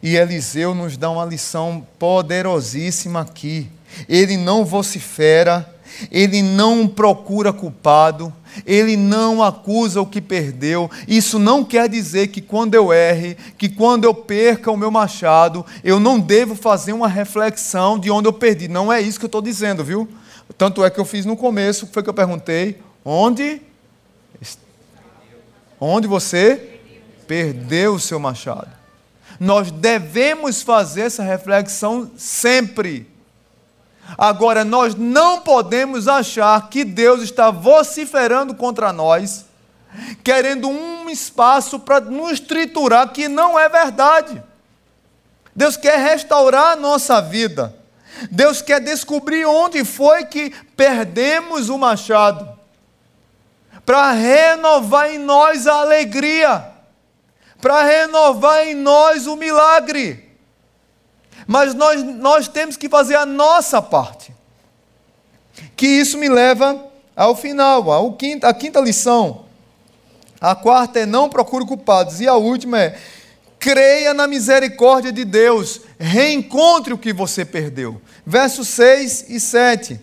E Eliseu nos dá uma lição poderosíssima aqui. Ele não vocifera, ele não procura culpado, ele não acusa o que perdeu. Isso não quer dizer que quando eu erre, que quando eu perca o meu machado, eu não devo fazer uma reflexão de onde eu perdi. Não é isso que eu estou dizendo, viu? Tanto é que eu fiz no começo, foi que eu perguntei: onde? Onde você perdeu o seu machado? Nós devemos fazer essa reflexão sempre. Agora, nós não podemos achar que Deus está vociferando contra nós, querendo um espaço para nos triturar, que não é verdade. Deus quer restaurar a nossa vida. Deus quer descobrir onde foi que perdemos o machado, para renovar em nós a alegria, para renovar em nós o milagre mas nós, nós temos que fazer a nossa parte. Que isso me leva ao final, ao quinta, a quinta lição. A quarta é não procure culpados. E a última é creia na misericórdia de Deus, reencontre o que você perdeu. Versos 6 e 7.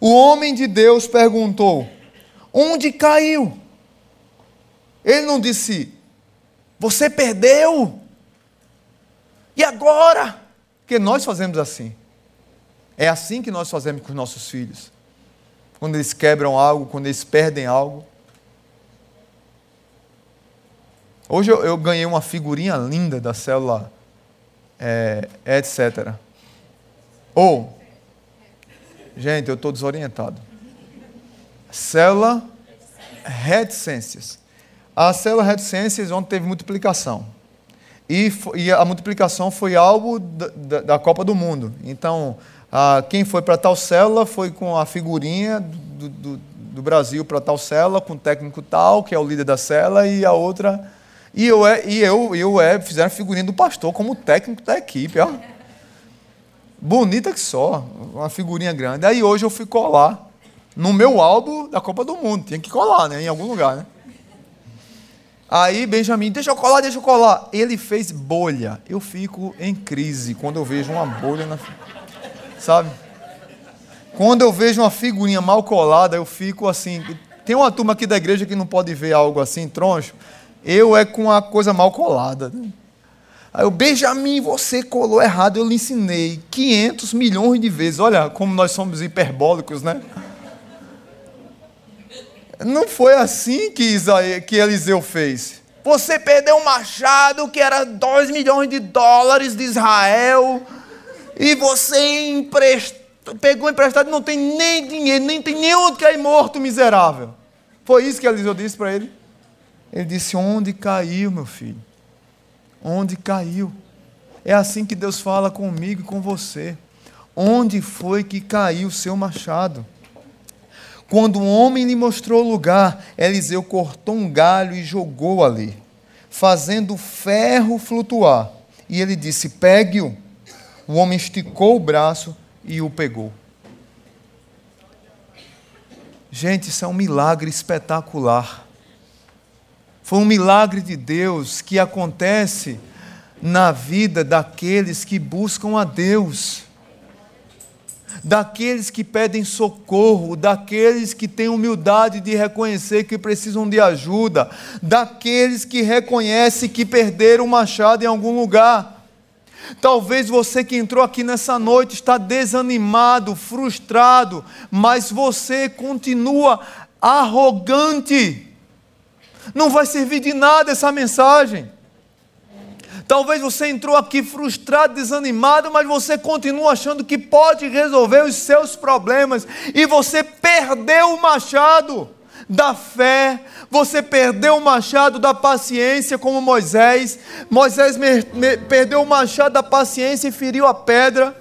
O homem de Deus perguntou: Onde caiu? Ele não disse: Você perdeu? E agora? Porque nós fazemos assim. É assim que nós fazemos com os nossos filhos. Quando eles quebram algo, quando eles perdem algo. Hoje eu, eu ganhei uma figurinha linda da célula, é, etc. Ou, Gente, eu estou desorientado. Célula reticências. A célula reticências onde teve multiplicação. E, e a multiplicação foi algo da, da, da Copa do Mundo. Então, a, quem foi para tal célula foi com a figurinha do, do, do Brasil para tal célula, com o técnico tal, que é o líder da célula, e a outra. E eu e eu, eu é, fizeram a figurinha do pastor como técnico da equipe. Ó. Bonita que só, uma figurinha grande. Aí hoje eu fui colar no meu álbum da Copa do Mundo. Tinha que colar, né? Em algum lugar, né? Aí Benjamin, deixa eu colar, deixa eu colar. Ele fez bolha. Eu fico em crise quando eu vejo uma bolha na. Sabe? Quando eu vejo uma figurinha mal colada, eu fico assim. Tem uma turma aqui da igreja que não pode ver algo assim, troncho. Eu é com a coisa mal colada. Aí o Benjamin, você colou errado, eu lhe ensinei 500 milhões de vezes. Olha como nós somos hiperbólicos, né? Não foi assim que, que Eliseu fez. Você perdeu um machado que era 2 milhões de dólares de Israel e você emprestou, pegou emprestado e não tem nem dinheiro, nem tem nem onde cair morto, miserável. Foi isso que Eliseu disse para ele. Ele disse: Onde caiu, meu filho? Onde caiu? É assim que Deus fala comigo e com você. Onde foi que caiu o seu machado? Quando o homem lhe mostrou o lugar, Eliseu cortou um galho e jogou ali, fazendo o ferro flutuar. E ele disse: Pegue-o. O homem esticou o braço e o pegou. Gente, isso é um milagre espetacular. Foi um milagre de Deus que acontece na vida daqueles que buscam a Deus daqueles que pedem socorro, daqueles que têm humildade de reconhecer que precisam de ajuda, daqueles que reconhecem que perderam o machado em algum lugar. Talvez você que entrou aqui nessa noite está desanimado, frustrado, mas você continua arrogante. Não vai servir de nada essa mensagem. Talvez você entrou aqui frustrado, desanimado, mas você continua achando que pode resolver os seus problemas e você perdeu o machado da fé, você perdeu o machado da paciência, como Moisés. Moisés perdeu o machado da paciência e feriu a pedra.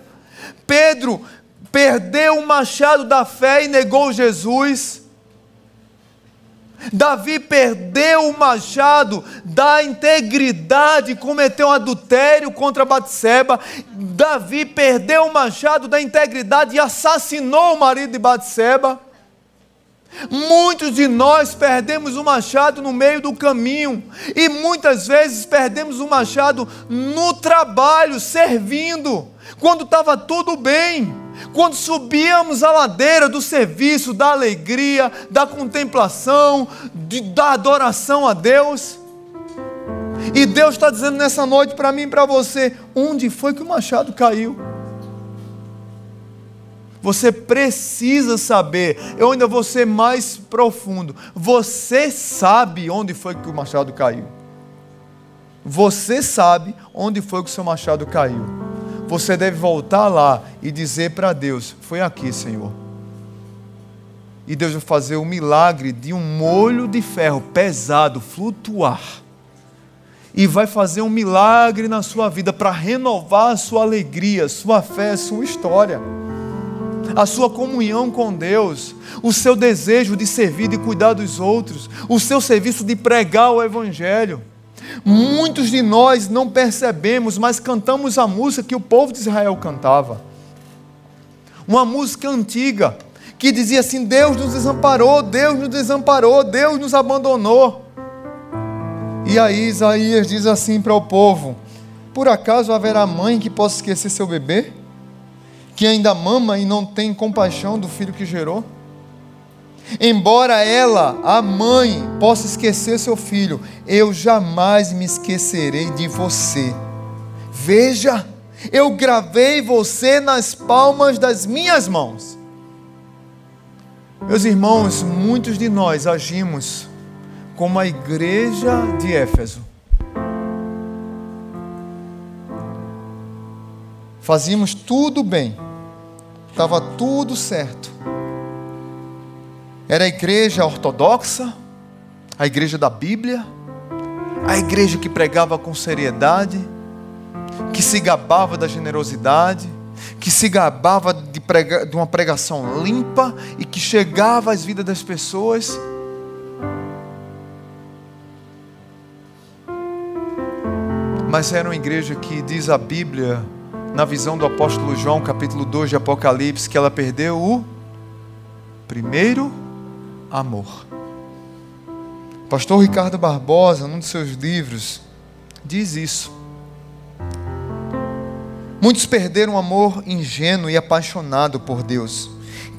Pedro perdeu o machado da fé e negou Jesus. Davi perdeu o machado da integridade, cometeu um adultério contra Batseba. Davi perdeu o machado da integridade e assassinou o marido de Batseba. Muitos de nós perdemos o machado no meio do caminho e muitas vezes perdemos o machado no trabalho, servindo, quando estava tudo bem. Quando subíamos a ladeira do serviço, da alegria, da contemplação, de, da adoração a Deus. E Deus está dizendo nessa noite para mim e para você: onde foi que o machado caiu? Você precisa saber. Eu ainda vou ser mais profundo. Você sabe onde foi que o machado caiu. Você sabe onde foi que o seu machado caiu. Você deve voltar lá e dizer para Deus: Foi aqui, Senhor. E Deus vai fazer o milagre de um molho de ferro pesado flutuar. E vai fazer um milagre na sua vida para renovar a sua alegria, sua fé, sua história a sua comunhão com Deus, o seu desejo de servir e cuidar dos outros, o seu serviço de pregar o Evangelho. Muitos de nós não percebemos, mas cantamos a música que o povo de Israel cantava. Uma música antiga que dizia assim: Deus nos desamparou, Deus nos desamparou, Deus nos abandonou. E aí Isaías diz assim para o povo: Por acaso haverá mãe que possa esquecer seu bebê? que ainda mama e não tem compaixão do filho que gerou? Embora ela, a mãe, possa esquecer seu filho, eu jamais me esquecerei de você. Veja, eu gravei você nas palmas das minhas mãos. Meus irmãos, muitos de nós agimos como a igreja de Éfeso. Fazíamos tudo bem estava tudo certo. Era a igreja ortodoxa, a igreja da Bíblia, a igreja que pregava com seriedade, que se gabava da generosidade, que se gabava de, prega, de uma pregação limpa e que chegava às vidas das pessoas. Mas era uma igreja que diz a Bíblia, na visão do apóstolo João, capítulo 2 de Apocalipse, que ela perdeu o primeiro amor. Pastor Ricardo Barbosa, num de seus livros, diz isso. Muitos perderam o amor ingênuo e apaixonado por Deus,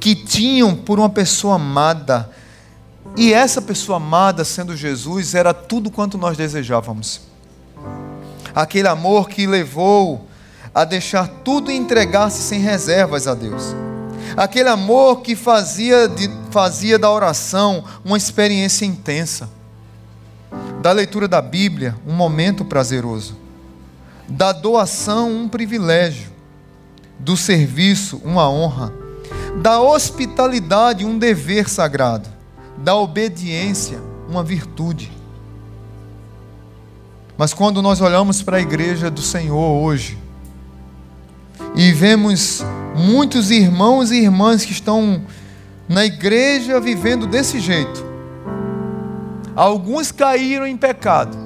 que tinham por uma pessoa amada, e essa pessoa amada, sendo Jesus, era tudo quanto nós desejávamos. Aquele amor que levou a deixar tudo e entregar-se sem reservas a Deus. Aquele amor que fazia, de, fazia da oração uma experiência intensa, da leitura da Bíblia um momento prazeroso. Da doação um privilégio, do serviço uma honra, da hospitalidade um dever sagrado, da obediência uma virtude. Mas quando nós olhamos para a igreja do Senhor hoje e vemos muitos irmãos e irmãs que estão na igreja vivendo desse jeito, alguns caíram em pecado,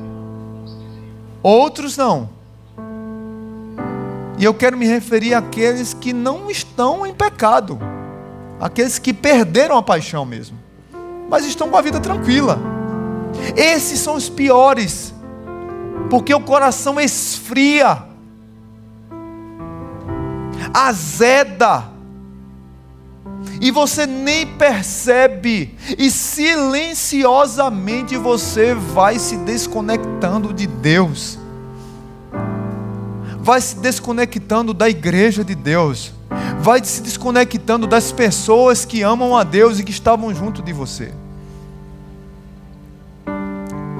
outros não. E eu quero me referir àqueles que não estão em pecado, aqueles que perderam a paixão mesmo, mas estão com a vida tranquila. Esses são os piores, porque o coração esfria, azeda, e você nem percebe, e silenciosamente você vai se desconectando de Deus. Vai se desconectando da igreja de Deus, vai se desconectando das pessoas que amam a Deus e que estavam junto de você.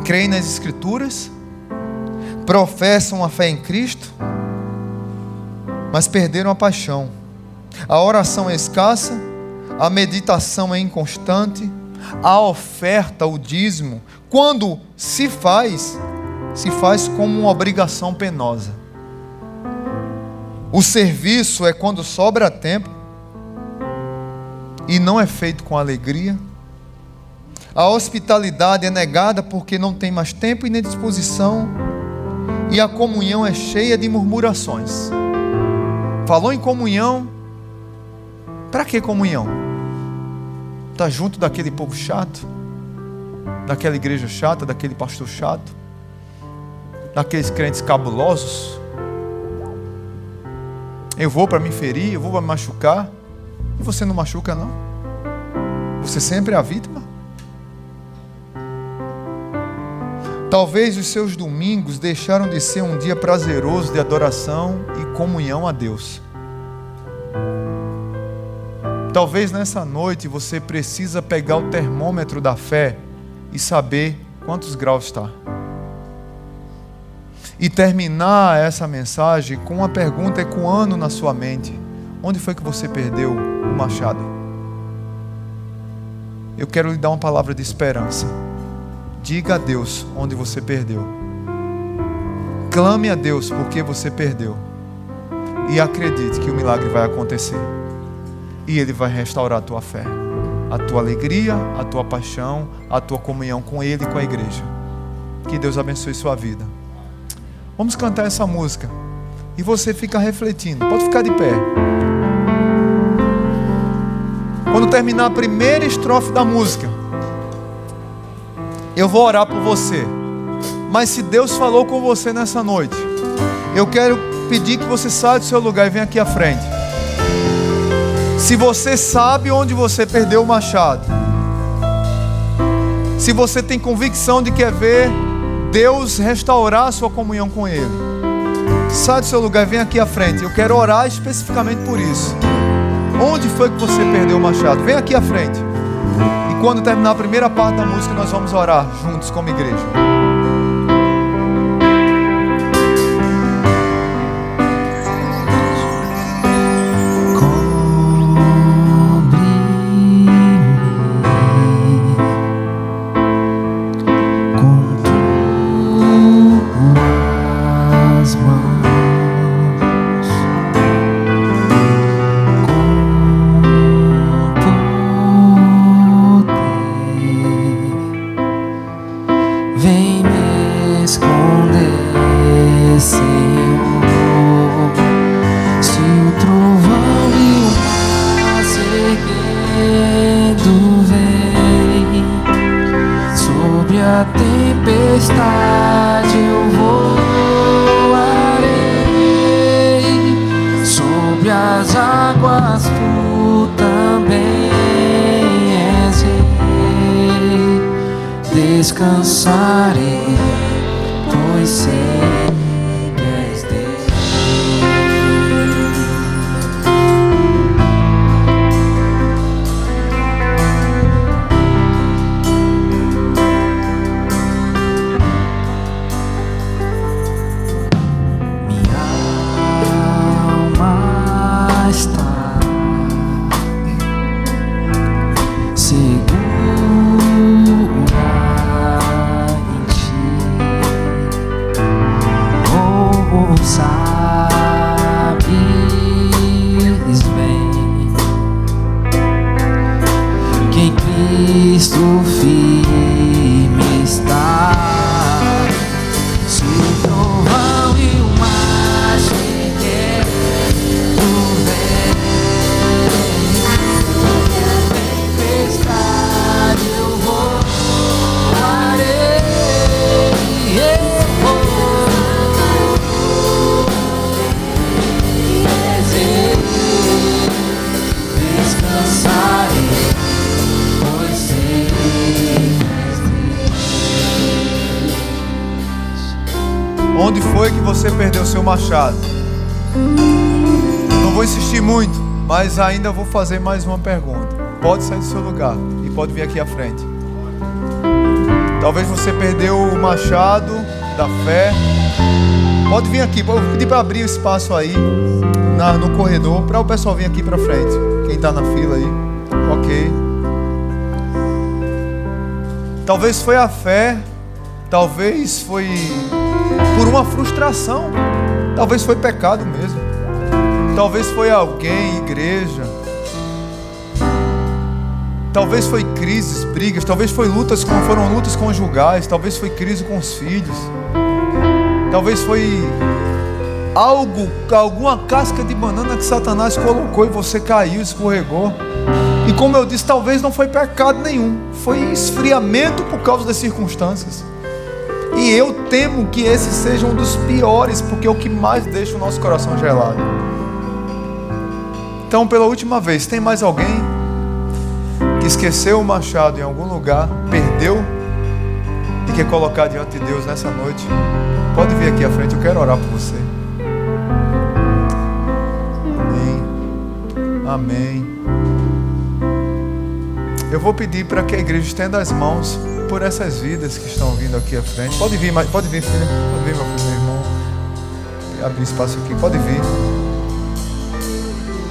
Creem nas Escrituras, professam a fé em Cristo, mas perderam a paixão. A oração é escassa, a meditação é inconstante, a oferta, o dízimo, quando se faz, se faz como uma obrigação penosa. O serviço é quando sobra tempo e não é feito com alegria. A hospitalidade é negada porque não tem mais tempo e nem disposição. E a comunhão é cheia de murmurações. Falou em comunhão. Para que comunhão? Está junto daquele povo chato? Daquela igreja chata, daquele pastor chato? Daqueles crentes cabulosos? Eu vou para me ferir, eu vou para me machucar. E você não machuca, não? Você sempre é a vítima? Talvez os seus domingos deixaram de ser um dia prazeroso de adoração e comunhão a Deus. Talvez nessa noite você precisa pegar o termômetro da fé e saber quantos graus está e terminar essa mensagem com uma pergunta ecoando na sua mente: Onde foi que você perdeu o machado? Eu quero lhe dar uma palavra de esperança. Diga a Deus onde você perdeu. Clame a Deus porque você perdeu. E acredite que o milagre vai acontecer. E Ele vai restaurar a tua fé, a tua alegria, a tua paixão, a tua comunhão com Ele e com a igreja. Que Deus abençoe sua vida. Vamos cantar essa música. E você fica refletindo. Pode ficar de pé. Quando terminar a primeira estrofe da música, eu vou orar por você. Mas se Deus falou com você nessa noite, eu quero pedir que você saia do seu lugar e venha aqui à frente. Se você sabe onde você perdeu o machado, se você tem convicção de quer ver Deus restaurar a sua comunhão com Ele. Sai do seu lugar, vem aqui à frente. Eu quero orar especificamente por isso. Onde foi que você perdeu o machado? Vem aqui à frente. E quando terminar a primeira parte da música, nós vamos orar juntos como igreja. Fazer mais uma pergunta. Pode sair do seu lugar e pode vir aqui à frente. Talvez você perdeu o machado da fé. Pode vir aqui, vou pedir para abrir o espaço aí na- no corredor para o pessoal vir aqui para frente. Quem está na fila aí, ok. Talvez foi a fé, talvez foi por uma frustração, talvez foi pecado mesmo, talvez foi alguém, igreja, talvez foi crises, brigas, talvez foi lutas, foram lutas conjugais, talvez foi crise com os filhos, talvez foi algo, alguma casca de banana que Satanás colocou e você caiu, escorregou. E como eu disse, talvez não foi pecado nenhum, foi esfriamento por causa das circunstâncias. E eu temo que esse seja um dos piores, porque é o que mais deixa o nosso coração gelado. Então, pela última vez, tem mais alguém esqueceu o machado em algum lugar, perdeu e quer colocar diante de Deus nessa noite? Pode vir aqui à frente, eu quero orar por você. Amém. Amém. Eu vou pedir para que a igreja estenda as mãos por essas vidas que estão vindo aqui à frente. Pode vir, pode vir, filha. Pode vir, meu filho, meu irmão. Abrir espaço aqui. Pode vir.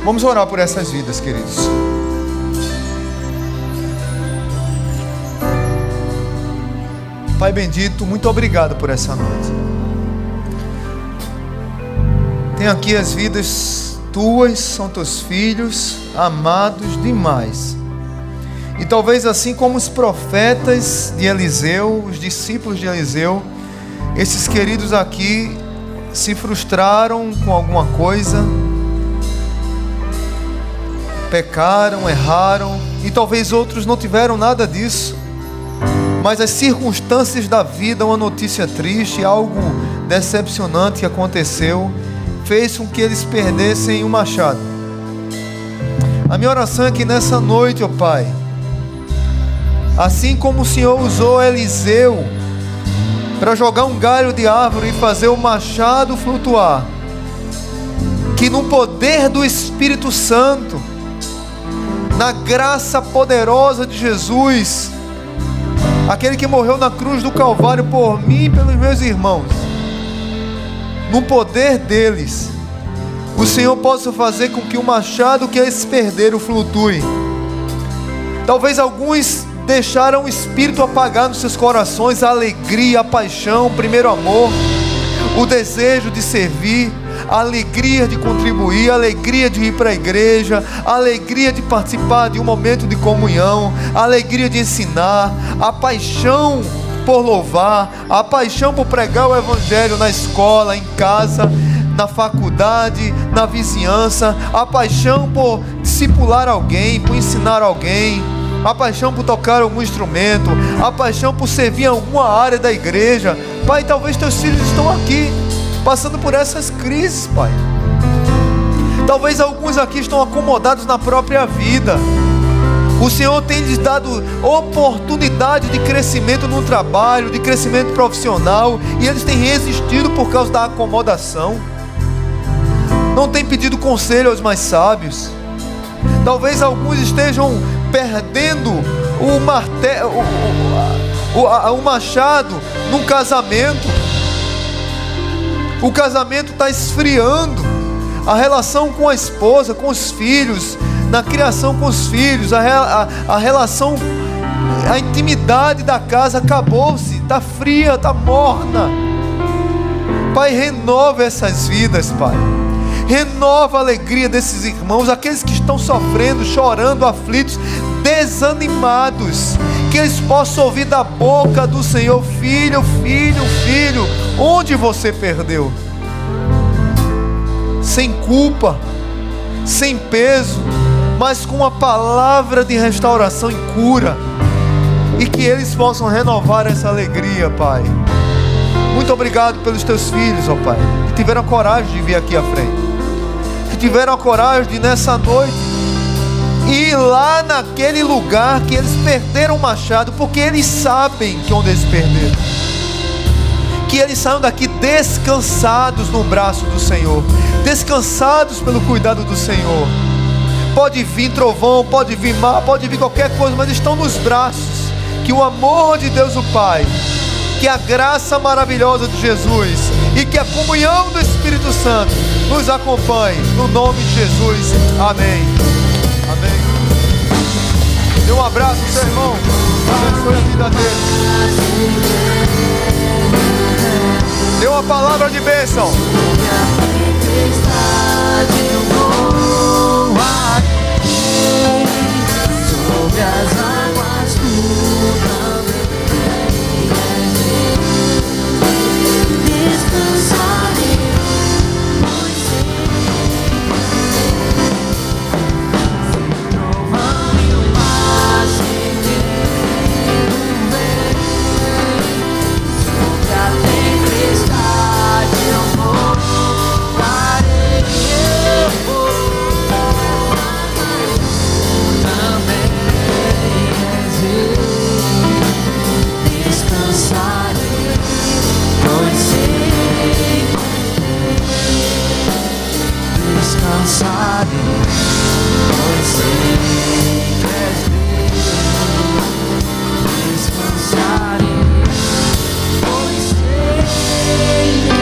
Vamos orar por essas vidas, queridos. Pai bendito, muito obrigado por essa noite. Tem aqui as vidas tuas, são teus filhos, amados demais. E talvez assim como os profetas de Eliseu, os discípulos de Eliseu, esses queridos aqui se frustraram com alguma coisa, pecaram, erraram, e talvez outros não tiveram nada disso. Mas as circunstâncias da vida, uma notícia triste, algo decepcionante que aconteceu, fez com que eles perdessem o machado. A minha oração é que nessa noite, ó Pai, assim como o Senhor usou Eliseu para jogar um galho de árvore e fazer o machado flutuar, que no poder do Espírito Santo, na graça poderosa de Jesus, aquele que morreu na cruz do Calvário por mim e pelos meus irmãos, no poder deles, o Senhor possa fazer com que o machado que eles perderam flutue. Talvez alguns deixaram o Espírito apagar nos seus corações a alegria, a paixão, o primeiro amor, o desejo de servir, a alegria de contribuir, a alegria de ir para a igreja, a alegria de participar de um momento de comunhão, a alegria de ensinar, a paixão por louvar, a paixão por pregar o Evangelho na escola, em casa, na faculdade, na vizinhança, a paixão por discipular alguém, por ensinar alguém, a paixão por tocar algum instrumento, a paixão por servir em alguma área da igreja. Pai, talvez teus filhos estão aqui passando por essas crises, Pai. Talvez alguns aqui estão acomodados na própria vida. O Senhor tem lhes dado oportunidade de crescimento no trabalho, de crescimento profissional, e eles têm resistido por causa da acomodação. Não têm pedido conselho aos mais sábios. Talvez alguns estejam perdendo o martelo, o, o, o, o machado num casamento. O casamento está esfriando. A relação com a esposa, com os filhos, na criação com os filhos, a, a, a relação, a intimidade da casa acabou-se, está fria, está morna. Pai, renova essas vidas, Pai. Renova a alegria desses irmãos, aqueles que estão sofrendo, chorando, aflitos, desanimados. Que eles possam ouvir da boca do Senhor: Filho, filho, filho, onde você perdeu? Sem culpa, sem peso, mas com uma palavra de restauração e cura. E que eles possam renovar essa alegria, Pai. Muito obrigado pelos teus filhos, ó Pai, que tiveram a coragem de vir aqui à frente. Que tiveram a coragem de nessa noite ir lá naquele lugar que eles perderam o machado, porque eles sabem que onde eles perderam. Que eles saiam daqui descansados no braço do Senhor, descansados pelo cuidado do Senhor. Pode vir trovão, pode vir mar, pode vir qualquer coisa, mas estão nos braços. Que o amor de Deus o Pai, que a graça maravilhosa de Jesus e que a comunhão do Espírito Santo nos acompanhe. No nome de Jesus. Amém. Amém. Dê um abraço, seu irmão. Abençoe a vida dele. Dê uma palavra de bênção. cansarei, pois sei que és Deus, descansarei, pois sei.